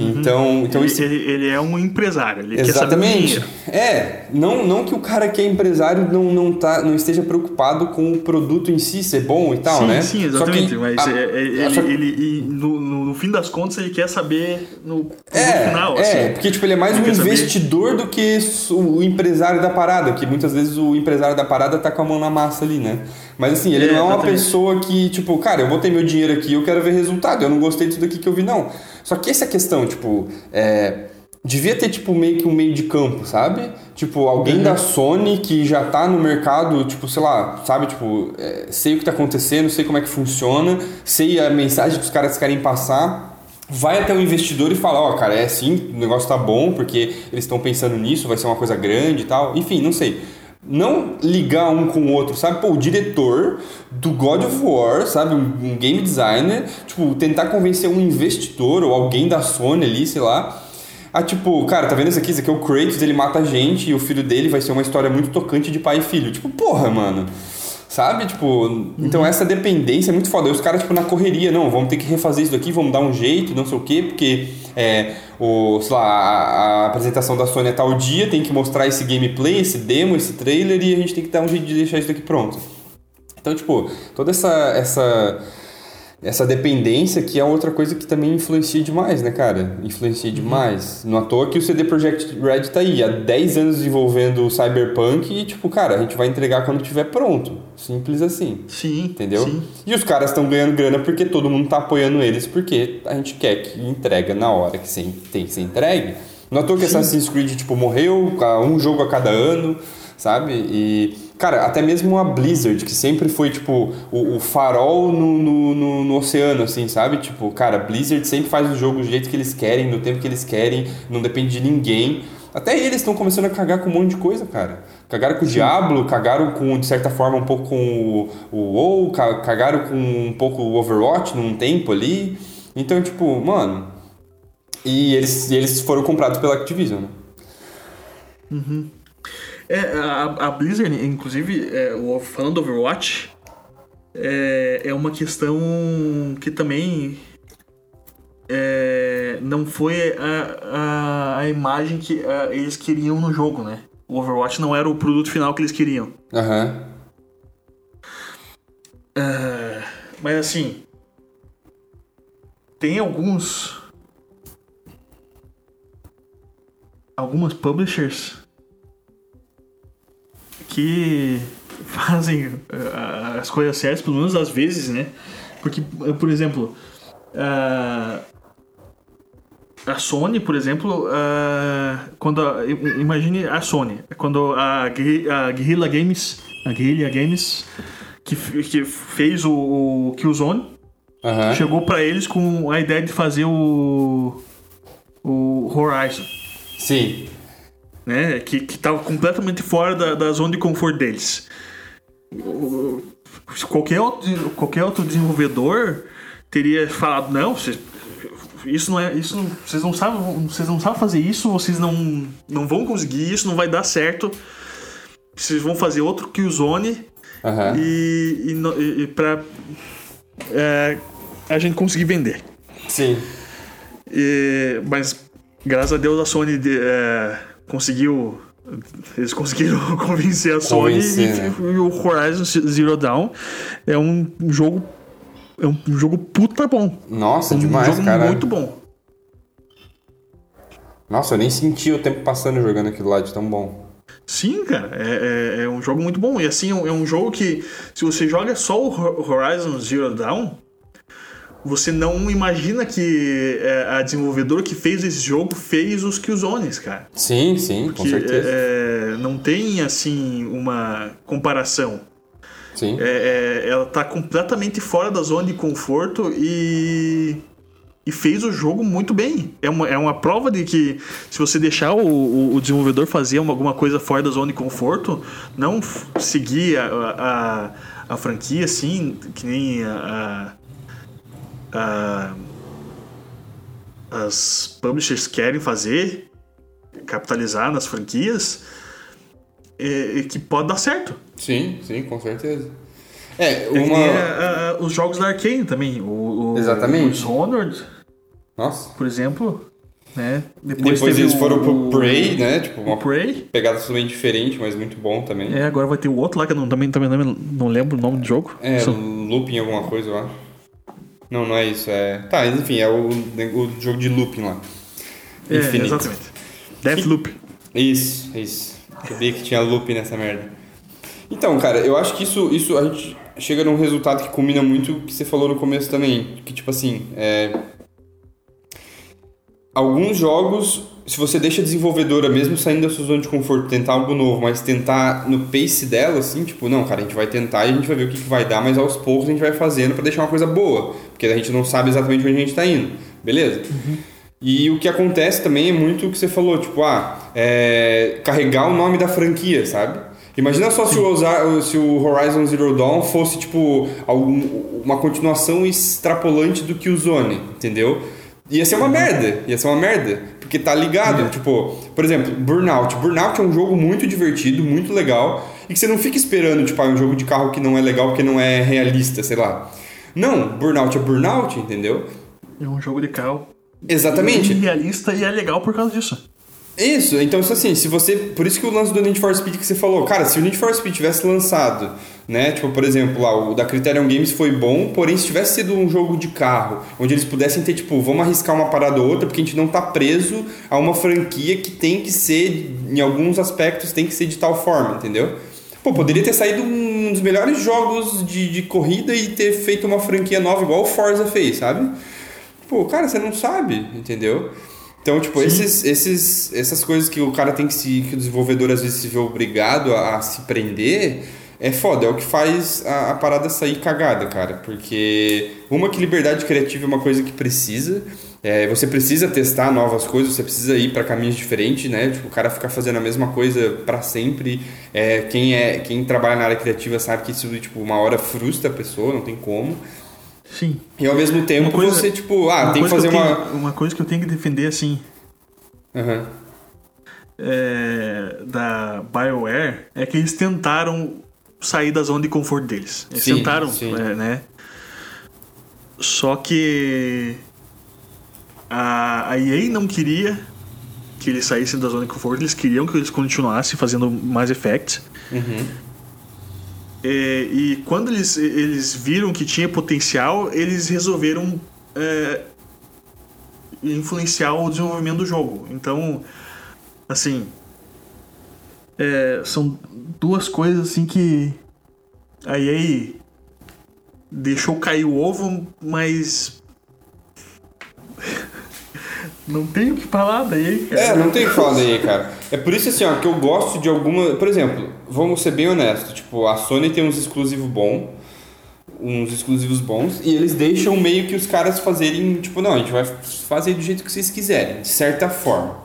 Uhum. Então, então ele, isso... ele, é um empresário, ele Exatamente. quer saber É, não, não que o cara que é empresário não, não, tá, não esteja preocupado com o produto em si ser bom e tal, sim, né? Sim, exatamente, que, mas a, é, é, ele, ele, no, no, fim das contas ele quer saber no, é, final. É, assim, porque tipo, ele é mais um investidor saber... do que o empresário da parada, que muitas vezes o empresário da parada tá com a mão na massa ali, né? Mas assim, ele é, não é uma exatamente. pessoa que, tipo, cara, eu botei meu dinheiro aqui, eu quero ver resultado, eu não gostei disso daqui que eu vi, não. Só que essa questão, tipo, é, devia ter, tipo, meio que um meio de campo, sabe? Tipo, alguém uhum. da Sony que já tá no mercado, tipo, sei lá, sabe? Tipo, é, sei o que tá acontecendo, sei como é que funciona, sei a mensagem que os caras querem passar. Vai até o investidor e fala, ó, oh, cara, é assim, o negócio tá bom, porque eles estão pensando nisso, vai ser uma coisa grande e tal. Enfim, não sei não ligar um com o outro, sabe? Pô, o diretor do God of War, sabe? Um, um, game designer, tipo, tentar convencer um investidor ou alguém da Sony ali, sei lá. A tipo, cara, tá vendo isso aqui? Isso aqui é o Kratos, ele mata a gente e o filho dele vai ser uma história muito tocante de pai e filho. Tipo, porra, mano. Sabe? Tipo, então essa dependência é muito foda. E os caras, tipo, na correria, não, vamos ter que refazer isso daqui, vamos dar um jeito, não sei o quê, porque é, o, sei lá, a, a, apresentação da Sony é tal dia, tem que mostrar esse gameplay, esse demo, esse trailer e a gente tem que dar um jeito de deixar isso daqui pronto. Então, tipo, toda essa, essa essa dependência que é outra coisa que também influencia demais, né, cara? Influencia demais. Não à toa que o CD Projekt Red tá aí, há 10 anos desenvolvendo o Cyberpunk e, tipo, cara, a gente vai entregar quando tiver pronto. Simples assim. Sim. Entendeu? Sim. E os caras estão ganhando grana porque todo mundo tá apoiando eles, porque a gente quer que entrega na hora que tem que ser entregue. Não à toa que Sim. Assassin's Creed, tipo, morreu um jogo a cada ano, sabe? E, cara, até mesmo a Blizzard, que sempre foi, tipo, o, o farol no, no, no, no, oceano, assim, sabe? Tipo, cara, Blizzard sempre faz o jogo do jeito que eles querem, no tempo que eles querem, não depende de ninguém. Até eles estão começando a cagar com um monte de coisa, cara. Cagaram com o Sim. Diablo, cagaram com, de certa forma, um pouco com o, o WoW, cagaram com um pouco o Overwatch num tempo ali. Então, tipo, mano. E eles, eles foram comprados pela Activision, né? Uhum. É, a, a Blizzard, inclusive, é, falando do Overwatch, é, é uma questão que também é, não foi a, a, a imagem que a, eles queriam no jogo, né? O Overwatch não era o produto final que eles queriam. Aham. Uhum. mas assim. Tem alguns. Algumas publishers que fazem uh, as coisas certas, pelo menos às vezes, né? Porque, por exemplo, uh, a Sony, por exemplo, uh, quando a, imagine a Sony, quando a, a Guerrilla Games, a Guerrilla Games que, que fez o, o Killzone, uhum. chegou para eles com a ideia de fazer o o Horizon. Sim. Né? Que, que tava completamente fora da, da zona de conforto deles. Qualquer outro, qualquer outro desenvolvedor teria falado, não, vocês isso não é. Isso não, vocês não sabem. Vocês não sabem fazer isso, vocês não, não vão conseguir, isso não vai dar certo. Vocês vão fazer outro Killzone uhum. e, e, e pra é, a gente conseguir vender. Sim. E, mas graças a Deus a Sony de, é, conseguiu. Eles conseguiram convencer a Sony né? e, e, o Horizon Zero Dawn é um jogo é um jogo puta bom. Nossa, é um demais, jogo cara. muito bom. Nossa, eu nem senti o tempo passando jogando aquilo lá de tão bom. Sim, cara, é, é, é, um jogo muito bom. E assim, é um jogo que, se você joga só o Horizon Zero Dawn, você não imagina que é, a desenvolvedora que fez esse jogo fez os Killzones, cara. Sim, sim, Porque, com certeza. É, não tem, assim, uma comparação. Sim. É, é, ela tá completamente fora da zona de conforto e. E fez o jogo muito bem. É uma, é uma prova de que se você deixar o, o, o desenvolvedor fazer uma, alguma coisa fora da zona de conforto, não seguir a, a, a franquia assim, que nem a, a, as publishers querem fazer, capitalizar nas franquias, é, que pode dar certo. Sim, sim, com certeza. É, uma... É, uh, os jogos da Arkane também. O, o, Exatamente. O Dishonored. Nossa. Por exemplo. Né? Depois, Depois eles foram pro Prey, né? Tipo, uma Prey. pegada totalmente diferente, mas muito bom também. É, agora vai ter o outro lá que eu não, também, também não, não lembro o nome do jogo. É, Só... Looping alguma coisa, eu acho. Não, não é isso. É... Tá, enfim, é o, o jogo de Looping lá. É, exatamente. Deathloop. Isso, isso. Sabia que tinha loop nessa merda. Então, cara, eu acho que isso, isso a gente chega num resultado que combina muito o que você falou no começo também. Que, tipo assim, é... alguns jogos, se você deixa a desenvolvedora, mesmo saindo da sua zona de conforto, tentar algo novo, mas tentar no pace dela, assim, tipo, não, cara, a gente vai tentar e a gente vai ver o que, que vai dar, mas aos poucos a gente vai fazendo para deixar uma coisa boa. Porque a gente não sabe exatamente onde a gente tá indo. Beleza? Uhum. E o que acontece também é muito o que você falou, tipo, ah, é, carregar o nome da franquia, sabe? Imagina só se o, se o Horizon Zero Dawn fosse, tipo, algum, uma continuação extrapolante do que o Zone, entendeu? Ia ser uma merda, ia ser uma merda. Porque tá ligado, uhum. tipo, por exemplo, Burnout. Burnout é um jogo muito divertido, muito legal, e que você não fica esperando, tipo, ah, um jogo de carro que não é legal porque não é realista, sei lá. Não, Burnout é Burnout, entendeu? É um jogo de carro Exatamente. É realista e é legal por causa disso. Isso, então assim, se você. Por isso que o lance do Need for Speed que você falou, cara, se o Need for Speed tivesse lançado, né? Tipo, por exemplo, lá, o da Criterion Games foi bom, porém se tivesse sido um jogo de carro, onde eles pudessem ter, tipo, vamos arriscar uma parada ou outra, porque a gente não tá preso a uma franquia que tem que ser, em alguns aspectos, tem que ser de tal forma, entendeu? Pô, poderia ter saído um dos melhores jogos de, de corrida e ter feito uma franquia nova, igual o Forza fez, sabe? Pô, cara, você não sabe, entendeu? Então, tipo, esses, esses, essas coisas que o cara tem que se. que o desenvolvedor às vezes se vê obrigado a, a se prender, é foda, é o que faz a, a, parada sair cagada, cara. Porque uma que liberdade criativa é uma coisa que precisa. É, você precisa testar novas coisas, você precisa ir para caminhos diferentes, né? Tipo, o cara ficar fazendo a mesma coisa para sempre. É, quem é quem trabalha na área criativa sabe que isso tipo uma hora frustra a pessoa, não tem como. Sim. E ao mesmo tempo coisa, você, tipo, ah, tem que fazer que uma. Tenho, uma coisa que eu tenho que defender assim. Uhum. É, da BioWare é que eles tentaram sair da zona de conforto deles. Eles sim, tentaram, sim. É, né? Só que a, a EA não queria que eles saíssem da zona de conforto, eles queriam que eles continuassem fazendo mais effects. Uhum. É, e quando eles, eles viram que tinha potencial, eles resolveram é, influenciar o desenvolvimento do jogo. Então, assim, é, são duas coisas assim que aí deixou cair o ovo, mas não tem o que falar daí, cara. É, não tem o que falar daí, cara. É por isso assim, ó, que eu gosto de alguma. Por exemplo, vamos ser bem honestos, tipo, a Sony tem uns exclusivos bons, uns exclusivos bons, e eles deixam meio que os caras fazerem, tipo, não, a gente vai fazer do jeito que vocês quiserem, de certa forma.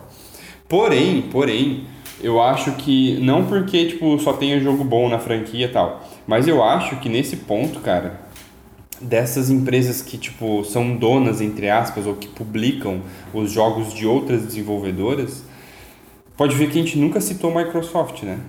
Porém, porém, eu acho que não porque tipo só tenha jogo bom na franquia e tal, mas eu acho que nesse ponto, cara, dessas empresas que tipo são donas entre aspas ou que publicam os jogos de outras desenvolvedoras, pode ver que a gente nunca citou Microsoft, né?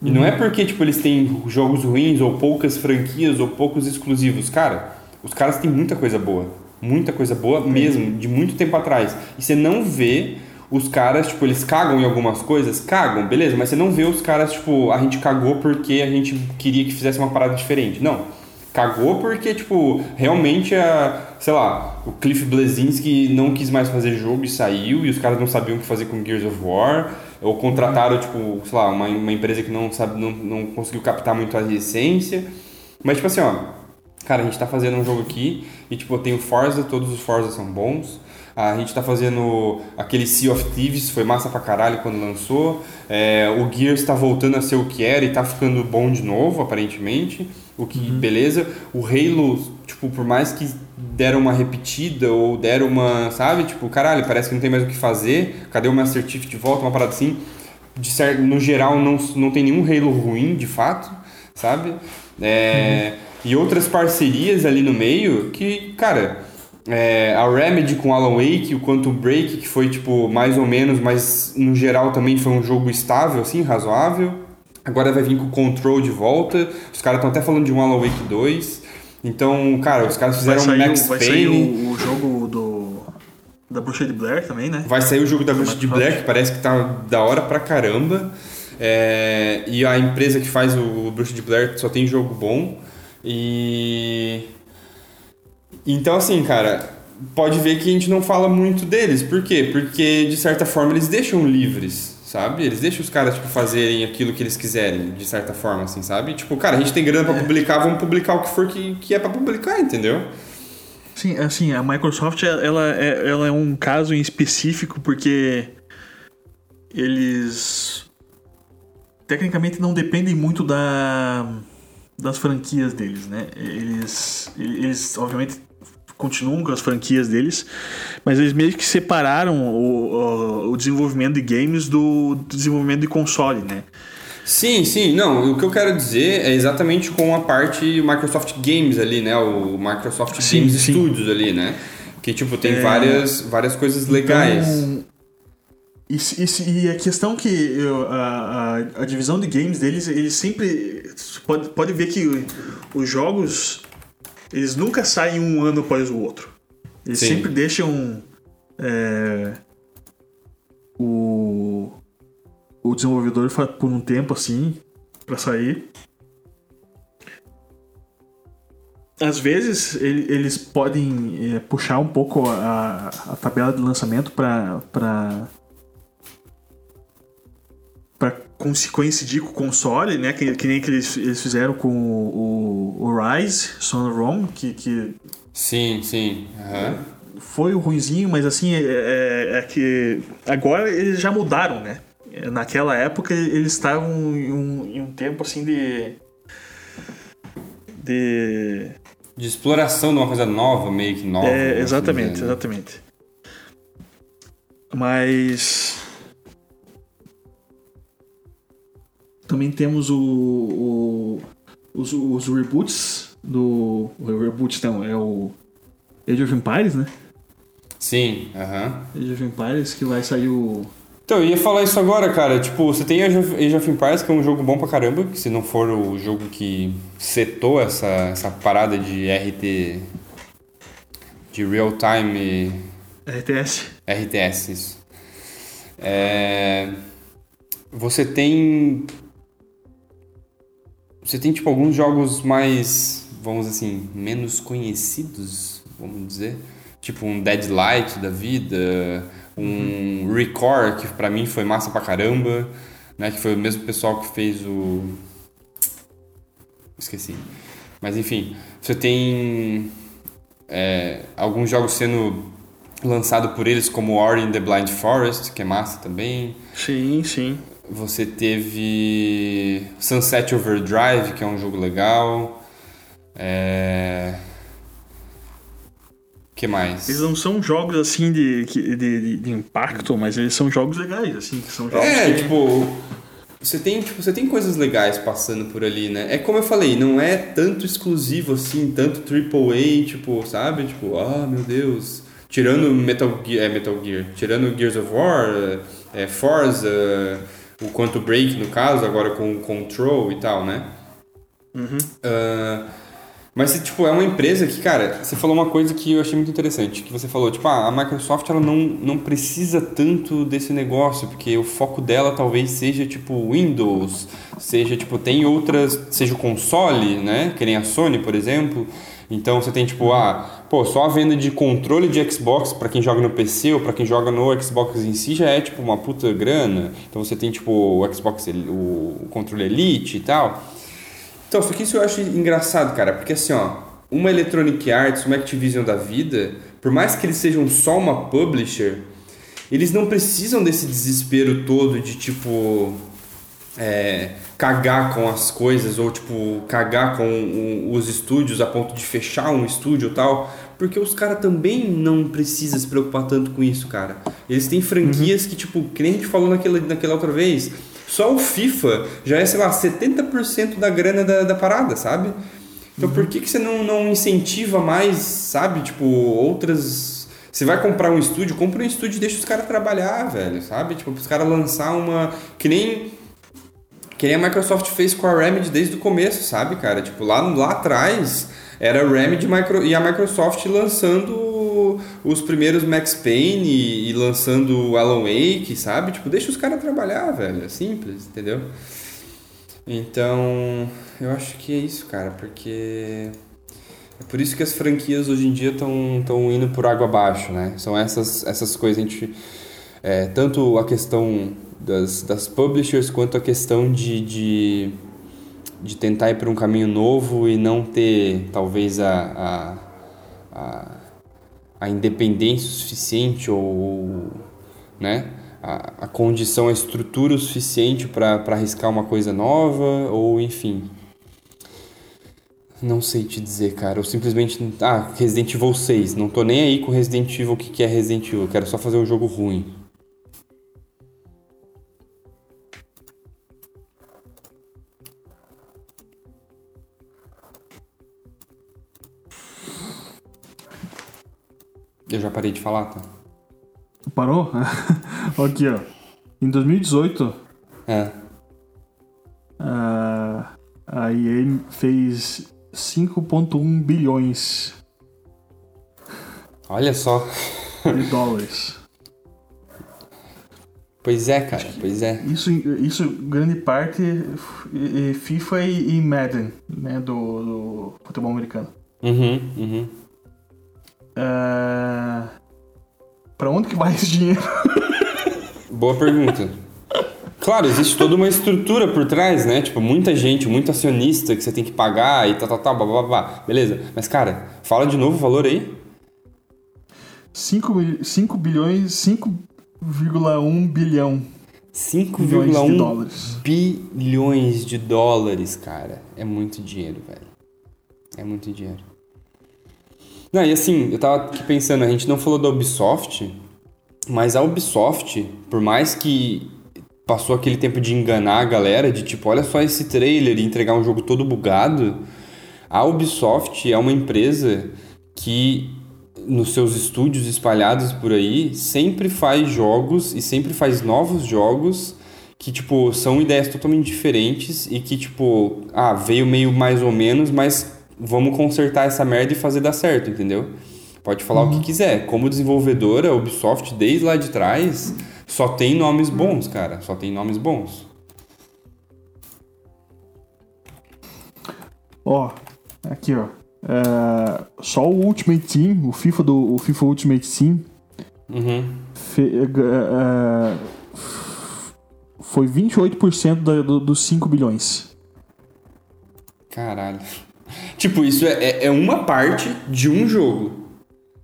E não é uhum. porque tipo eles têm jogos ruins ou poucas franquias ou poucos exclusivos, cara. Os caras têm muita coisa boa, muita coisa boa mesmo, de muito tempo atrás. E você não vê os caras, tipo, eles cagam em algumas coisas, cagam, beleza, mas você não vê os caras, tipo, a gente cagou porque a gente queria que fizesse uma parada diferente. Não. Cagou porque, tipo, realmente a, sei lá, o Cliff Blazinski não quis mais fazer jogo e saiu, e os caras não sabiam o que fazer com Gears of War, ou contrataram, tipo, sei lá, uma, uma empresa que não, sabe, não, não conseguiu captar muito a essência. Mas, tipo assim, ó, cara, a gente tá fazendo um jogo aqui, e, tipo, tem o Forza, todos os Forza são bons, a gente tá fazendo aquele Sea of Thieves, foi massa pra caralho quando lançou. É, o Gears tá voltando a ser o que era e tá ficando bom de novo, aparentemente. O que, uhum. beleza. O Halo, tipo, por mais que deram uma repetida ou deram uma, sabe? Tipo, caralho, parece que não tem mais o que fazer. Cadê o Master Chief de volta? Uma parada assim. De certo, no geral, não, não tem nenhum Halo ruim, de fato, sabe? É, uhum. E outras parcerias ali no meio que, cara é, a Remedy com Alan Wake, o Quantum Break, que foi tipo mais ou menos, mas no geral também foi um jogo estável, assim, razoável. Agora vai vir com o Control de volta. Os caras estão até falando de um Alan Wake 2. Então, cara, os caras fizeram vai sair, Max vai Payne. Vai sair o, o, jogo do da Bruxa de Blair também, né? Vai sair o jogo da Bruxa de Blair, que parece que tá da hora pra caramba. É, e a empresa que faz o Bruxa de Blair só tem jogo bom. E então, assim, cara, pode ver que a gente não fala muito deles. Por quê? Porque, de certa forma, eles deixam livres, sabe? Eles deixam os caras, tipo, fazerem aquilo que eles quiserem, de certa forma, assim, sabe? Tipo, cara, a gente tem grana pra é. publicar, vamos publicar o que for que, que é pra publicar, entendeu? Sim, assim, a Microsoft, ela é, ela é um caso em específico porque eles tecnicamente não dependem muito da das franquias deles, né? Eles, eles obviamente continuam com as franquias deles, mas eles meio que separaram o, o, o desenvolvimento de games do, do, desenvolvimento de console, né? Sim, sim, não, o que eu quero dizer é exatamente com a parte Microsoft Games ali, né? O Microsoft sim, Games sim. Studios ali, né? Que, tipo, tem é... várias, várias coisas legais. Então, e, a questão que eu, a, a, a, divisão de games deles, eles sempre. Pode, pode ver que os jogos eles nunca saem um ano após o outro. Eles Sim. sempre deixam é, o, o desenvolvedor por um tempo assim para sair. Às vezes ele, eles podem é, puxar um pouco a, a tabela de lançamento para coincidir com o console, né? Que, que nem que eles, eles fizeram com o, o, o Rise, Son of Rome, que, que. Sim, sim. Uhum. foi ruimzinho, mas assim, é, é, é, que agora eles já mudaram, né? Naquela época eles estavam em um, em um tempo assim de. de. De exploração de uma coisa nova, meio que nova. É, exatamente, assim exatamente. Mas. Também temos o, o os, os reboots do. O reboot não, é o. Age of Empires, né? Sim, aham. Uh -huh. Age of Empires, que vai sair o. Então, eu ia falar isso agora, cara. Tipo, você tem Age of, Age of Empires, que é um jogo bom pra caramba, que se não for o jogo que setou essa, essa parada de RT. de real time. RTS. RTS, isso. É... Você tem você tem tipo alguns jogos mais, vamos assim, menos conhecidos, vamos dizer, tipo um Deadlight da vida, um uhum. Record que para mim foi massa pra caramba, né, que foi o mesmo pessoal que fez o esqueci. Mas enfim, você tem é, alguns jogos sendo lançados por eles, como Ori in the Blind Forest, que é massa também. Sim, sim. Você teve Sunset Overdrive, que é um jogo legal. É... que mais? Eles não são jogos assim de, de, de, de impacto, mas eles são jogos legais, assim, que são jogos É, que... tipo, você tem, tipo, você tem coisas legais passando por ali, né? É como eu falei, não é tanto exclusivo assim, tanto AAA, tipo, sabe? Tipo, ah, meu Deus. Tirando Metal Gear, é, Metal Gear, tirando Gears of War, é, Forza, o Quantum Break, no caso, agora com o Control e tal, né? Uhum. Uh, mas, tipo, é uma empresa que, cara, você falou uma coisa que eu achei muito interessante, que você falou, tipo, ah, a Microsoft, ela não, não precisa tanto desse negócio, porque o foco dela talvez seja, tipo, Windows, seja, tipo, tem outras, seja o console, né, que nem a Sony, por exemplo, então você tem, tipo, ah, pô, só a venda de controle de Xbox para quem joga no PC ou para quem joga no Xbox em si já é tipo uma puta grana. Então você tem tipo o Xbox, o controle Elite e tal. Então, só que isso eu acho engraçado, cara, porque assim, ó, uma Electronic Arts, uma Activision da vida, por mais que eles sejam só uma publisher, eles não precisam desse desespero todo de tipo é, cagar com as coisas ou tipo cagar com os estúdios a ponto de fechar um estúdio e tal, porque os caras também não precisam se preocupar tanto com isso, cara. Eles têm franquias uhum. que tipo, que nem a gente falou naquela, naquela outra vez, só o FIFA já é, sei lá, 70% da grana da, da parada, sabe? Então uhum. por que, que você não, não incentiva mais, sabe? Tipo, outras você vai comprar um estúdio, compra um estúdio e deixa os caras trabalhar, velho, sabe? Tipo, os caras lançar uma. Que nem que nem a Microsoft fez com a Remedy desde o começo, sabe, cara? Tipo, lá, lá atrás era a Remedy micro, e a Microsoft lançando os primeiros Max Payne e, e lançando Alan Wake, sabe? Tipo, deixa os caras trabalhar, velho. É simples, entendeu? Então, eu acho que é isso, cara, porque é por isso que as franquias hoje em dia estão indo por água abaixo, né? São essas, essas coisas, a gente... É, tanto a questão das, das publishers quanto a questão de, de, de tentar ir para um caminho novo e não ter talvez a, a, a, a independência suficiente ou né, a, a condição, a estrutura o suficiente para arriscar uma coisa nova ou enfim. Não sei te dizer, cara. Eu simplesmente. Ah, Resident Evil 6. Não tô nem aí com Resident Evil, o que, que é Resident Evil. Eu quero só fazer um jogo ruim. Eu já parei de falar, tá? Parou? Aqui, ó. Em 2018. É. Uh, a EA fez 5,1 bilhões. Olha só. De dólares. Pois é, cara, pois é. Isso, isso grande parte FIFA e Madden, né, do, do futebol americano. Uhum, uhum. Uh... Pra onde que vai esse dinheiro? Boa pergunta. Claro, existe toda uma estrutura por trás, né? Tipo, muita gente, muito acionista que você tem que pagar e tal, tal, tal, blá, blá, blá. Beleza. Mas, cara, fala de novo o valor aí. 5, 5 bilhões, 5,1 bilhão. 5,1 dólares. bilhões de dólares, cara. É muito dinheiro, velho. É muito dinheiro. Não, e assim, eu tava aqui pensando, a gente não falou da Ubisoft, mas a Ubisoft, por mais que passou aquele tempo de enganar a galera, de tipo, olha só esse trailer e entregar um jogo todo bugado, a Ubisoft é uma empresa que nos seus estúdios espalhados por aí sempre faz jogos e sempre faz novos jogos que tipo são ideias totalmente diferentes e que tipo, ah, veio meio mais ou menos, mas vamos consertar essa merda e fazer dar certo, entendeu? Pode falar uhum. o que uhum. quiser. Como desenvolvedora, a Ubisoft desde lá de trás só tem nomes bons, cara. Só tem nomes bons. Ó, aqui ó. É, só o Ultimate Team, o FIFA do o FIFA Ultimate Team, uhum. fe, é, é, foi 28% da, do, dos 5 bilhões. Caralho. Tipo, isso é, é, é uma parte de um jogo.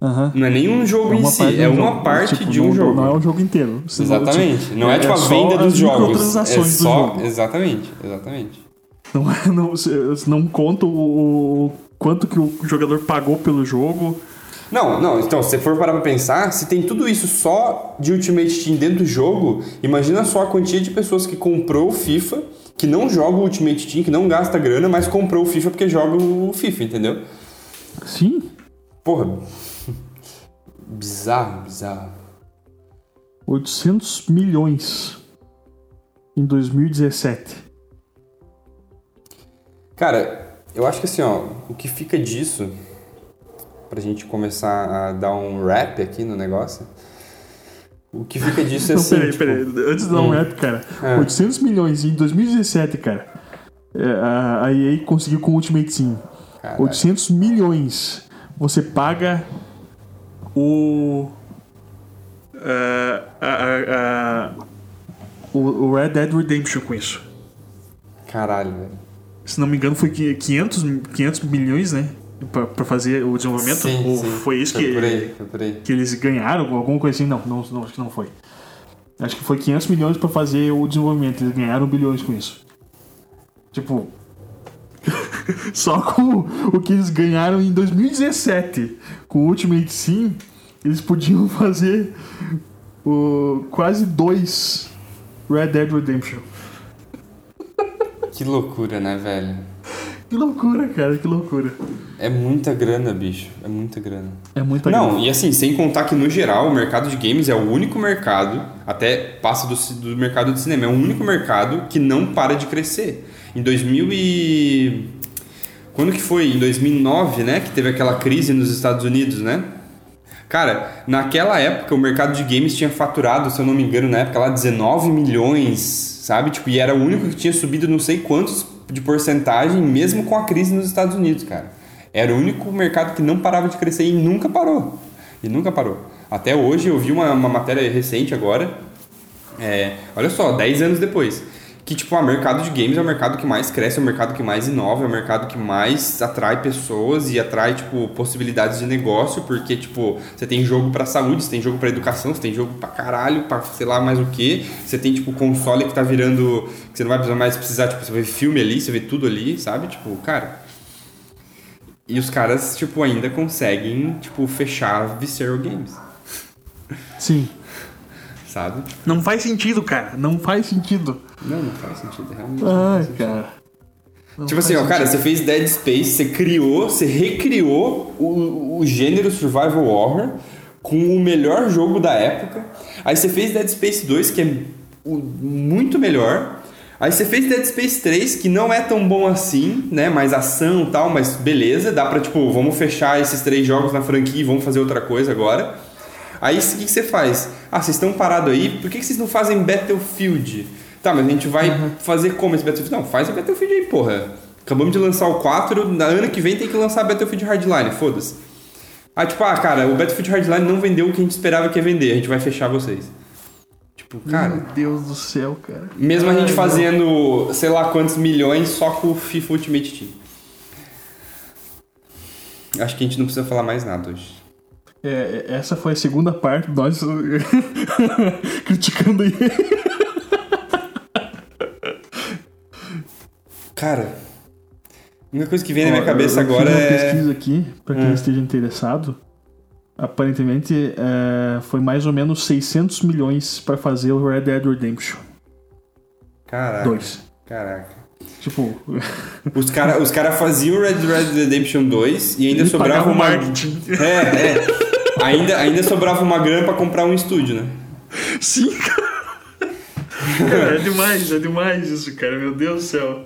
Uhum. Não é nem um jogo é em si, é uma jogo. parte tipo, de um não, jogo. Não é o jogo inteiro. Você exatamente. Não, não é, é, tipo a venda dos jogos. É só, exatamente, exatamente. Não, é, não, não conta o, quanto que o jogador pagou pelo jogo. Não, não, então, se for parar pra pensar, se tem tudo isso só de Ultimate Team dentro do jogo, imagina só a quantia de pessoas que comprou o FIFA, que não joga o Ultimate Team, que não gasta grana, mas comprou o FIFA porque joga o FIFA, entendeu? Sim. Porra. Bizarro, bizarro. 800 milhões em 2017. Cara, eu acho que assim, ó, o que fica disso, pra gente começar a dar um rap aqui no negócio, o que fica disso é assim. Não, peraí, tipo... peraí, antes de dar um hum. rap, cara, é. 800 milhões em 2017, cara, é, a EA conseguiu com o Ultimate Team. Caralho. 800 milhões. Você paga o. Uh, uh, uh, o Red Dead Redemption com isso. Caralho, velho se não me engano, foi 500, 500 milhões, né? Pra, fazer o desenvolvimento? Sim, Ou sim. foi isso que, que eles ganharam? Alguma coisa assim? Não, não, não, acho que não foi. Acho que foi 500 milhões para fazer o desenvolvimento. Eles ganharam bilhões com isso. Tipo. Só com o que eles ganharam em 2017 com o Ultimate Sim, eles podiam fazer o, quase dois Red Dead Redemption. Que loucura, né, velho? Que loucura, cara, que loucura. É muita grana, bicho. É muita grana. É muita Não, grana. e assim, sem contar que no geral o mercado de games é o único mercado, até passa do, do mercado de cinema, é o único mercado que não para de crescer. Em 2000 e... Quando que foi? Em 2009, né? Que teve aquela crise nos Estados Unidos, né? Cara, naquela época o mercado de games tinha faturado, se eu não me engano, na época lá 19 milhões sabe? Tipo, e era o único que tinha subido não sei quantos de porcentagem, mesmo com a crise nos Estados Unidos, cara. Era o único mercado que não parava de crescer e nunca parou. E nunca parou. Até hoje eu vi uma, uma matéria recente agora, é, olha só, 10 anos depois que tipo, o mercado de games é o mercado que mais cresce, é o mercado que mais inova, é o mercado que mais atrai pessoas e atrai tipo possibilidades de negócio, porque tipo, você tem jogo para saúde, você tem jogo para educação, você tem jogo para caralho, para sei lá mais o que. Você tem tipo console que tá virando que você não vai mais precisar, tipo, você vê filme ali, você vê tudo ali, sabe? Tipo, cara, e os caras, tipo, ainda conseguem, tipo, fechar Visceral Games. Sim sabe? Não faz sentido, cara. Não faz sentido. Não, não faz sentido. Realmente Ai, sentido. cara. Não tipo assim, ó, cara, você fez Dead Space, você criou, você recriou o, o gênero Survival Horror com o melhor jogo da época. Aí você fez Dead Space 2, que é muito melhor. Aí você fez Dead Space 3, que não é tão bom assim, né? Mais ação e tal, mas beleza, dá pra, tipo, vamos fechar esses três jogos na franquia e vamos fazer outra coisa agora. Aí o que, você faz? Ah, vocês estão parados aí, por que, que vocês não fazem Battlefield? Tá, mas a gente vai uhum. fazer como esse Battlefield? Não, faz o Battlefield aí, porra. Acabamos de lançar o 4, na ano que vem tem que lançar Battlefield Hardline, foda-se. Aí tipo, ah, cara, o Battlefield Hardline não vendeu o que a gente esperava que ia vender, a gente vai fechar vocês. Tipo, cara. Meu Deus do céu, cara. Mesmo a gente fazendo, sei lá quantos milhões só com o FIFA Ultimate Team. Acho que a gente não precisa falar mais nada hoje. É, essa foi a segunda parte, nós criticando aí. Cara, a única coisa que vem na minha cabeça eu, eu agora fiz uma é. pesquisa aqui, pra quem hum. esteja interessado. Aparentemente é, foi mais ou menos 600 milhões para fazer o Red Dead Redemption. Caraca. Dois. Caraca. Tipo. Os caras os cara faziam o Red Dead Redemption 2 e ainda e sobrava uma. Marketing. É, é. Ainda, ainda sobrava uma grana pra comprar um estúdio, né? Sim, cara. É demais, é demais isso, cara. Meu Deus do céu.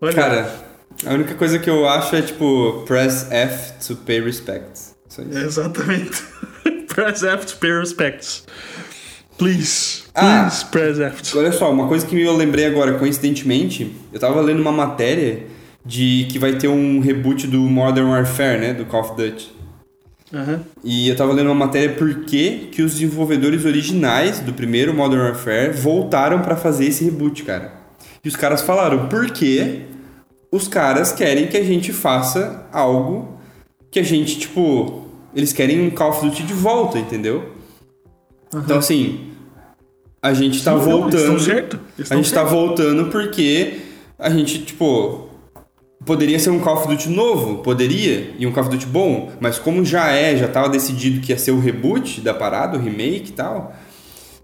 Olha. Cara, a única coisa que eu acho é tipo, press F to pay respects. Exatamente. press F to pay respects. Please, ah, please press F. Olha só, uma coisa que eu lembrei agora, coincidentemente, eu tava lendo uma matéria de que vai ter um reboot do Modern Warfare, né? Do Call of Duty. Uhum. E eu tava lendo uma matéria por que, que os desenvolvedores originais do primeiro Modern Warfare voltaram para fazer esse reboot, cara. E os caras falaram, por que os caras querem que a gente faça algo que a gente, tipo, eles querem um Call of Duty de volta, entendeu? Uhum. Então, assim, a gente tá Sim, voltando. Não, certo. a gente tá certo. tá voltando porque a gente, tipo, Poderia ser um Call of Duty novo, poderia, e um Call of Duty bom, mas como já é, já estava decidido que ia ser o reboot da parada, o remake e tal,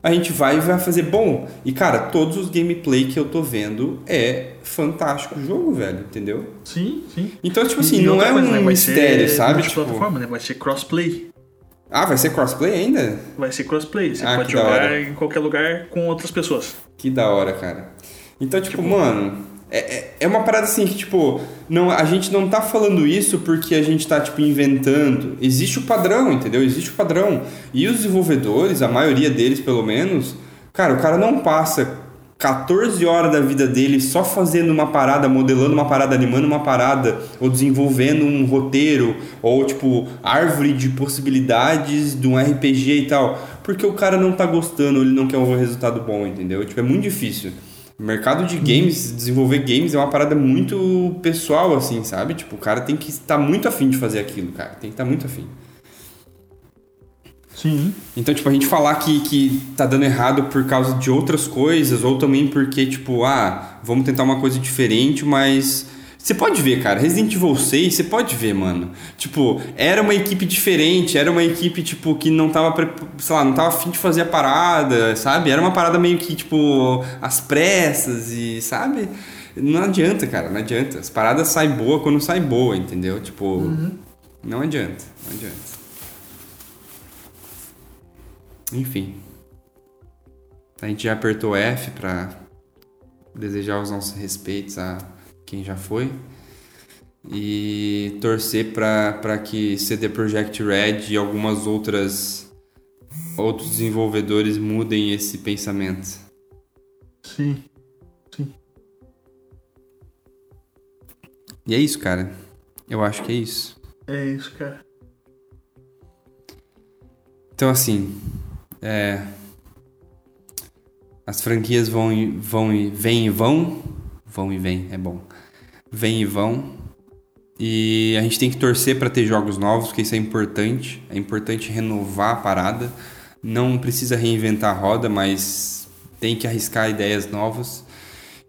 a gente vai e vai fazer bom. E cara, todos os gameplay que eu tô vendo é fantástico o jogo, velho, entendeu? Sim, sim. Então, tipo assim, e não é coisa, um né? mistério, sabe? Tipo... plataforma, né? Vai ser crossplay. Ah, vai ser crossplay ainda? Vai ser crossplay. Você ah, pode jogar em qualquer lugar com outras pessoas. Que da hora, cara. Então, tipo, tipo mano, é, é, é uma parada assim que, tipo, não, a gente não tá falando isso porque a gente tá, tipo, inventando. Existe o padrão, entendeu? Existe o padrão. E os desenvolvedores, a maioria deles pelo menos, cara, o cara não passa 14 horas da vida dele só fazendo uma parada, modelando uma parada, animando uma parada, ou desenvolvendo um roteiro, ou tipo, árvore de possibilidades de um RPG e tal. Porque o cara não tá gostando, ele não quer um resultado bom, entendeu? Tipo, é muito difícil. O mercado de games, desenvolver games é uma parada muito pessoal, assim, sabe? Tipo, o cara tem que estar muito afim de fazer aquilo, cara. Tem que estar muito afim. Sim. Então, tipo, a gente falar que, que tá dando errado por causa de outras coisas, ou também porque, tipo, ah, vamos tentar uma coisa diferente, mas você pode ver, cara, Resident Evil 6, você pode ver, mano. Tipo, era uma equipe diferente, era uma equipe, tipo, que não tava, sei lá, não tava afim de fazer a parada, sabe? Era uma parada meio que, tipo, às pressas e, sabe? Não adianta, cara, não adianta. As paradas saem boa quando sai boa, entendeu? Tipo, uhum. não adianta, não adianta. Enfim. A gente já apertou F pra desejar os nossos respeitos a quem já foi. E torcer para que CD Projekt Red e algumas outras outros desenvolvedores mudem esse pensamento. Sim. Sim. E é isso, cara. Eu acho que é isso. É isso, cara. Então assim, é, as franquias vão e vão e vêm e vão, vão e vêm, é bom vêm e vão. E a gente tem que torcer para ter jogos novos, porque isso é importante. É importante renovar a parada. Não precisa reinventar a roda, mas tem que arriscar ideias novas.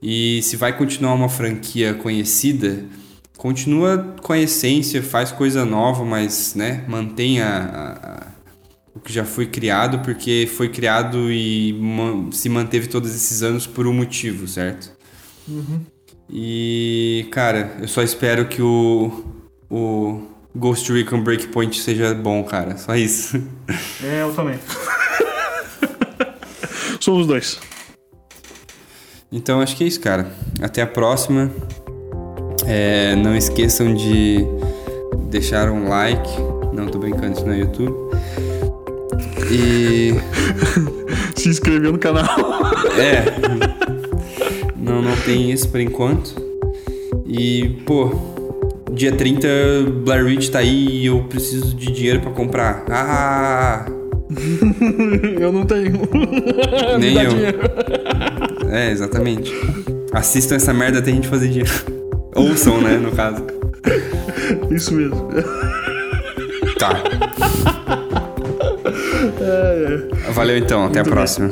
E se vai continuar uma franquia conhecida, continua com a essência, faz coisa nova, mas né, mantenha a, a, o que já foi criado, porque foi criado e se manteve todos esses anos por um motivo, certo? Uhum. E, cara, eu só espero que o, o Ghost Recon Breakpoint seja bom, cara. Só isso. É, eu também. Somos dois. Então acho que é isso, cara. Até a próxima. É, não esqueçam de deixar um like. Não tô brincando isso no YouTube. E. Se inscrever no canal. É. Não, não tem isso por enquanto. E, pô, dia 30 Blair Witch tá aí e eu preciso de dinheiro para comprar. Ah! eu não tenho. Nem eu. Dinheiro. É, exatamente. Assistam essa merda até a gente fazer dinheiro. Ouçam, né, no caso. Isso mesmo. Tá. Valeu então, até a próxima.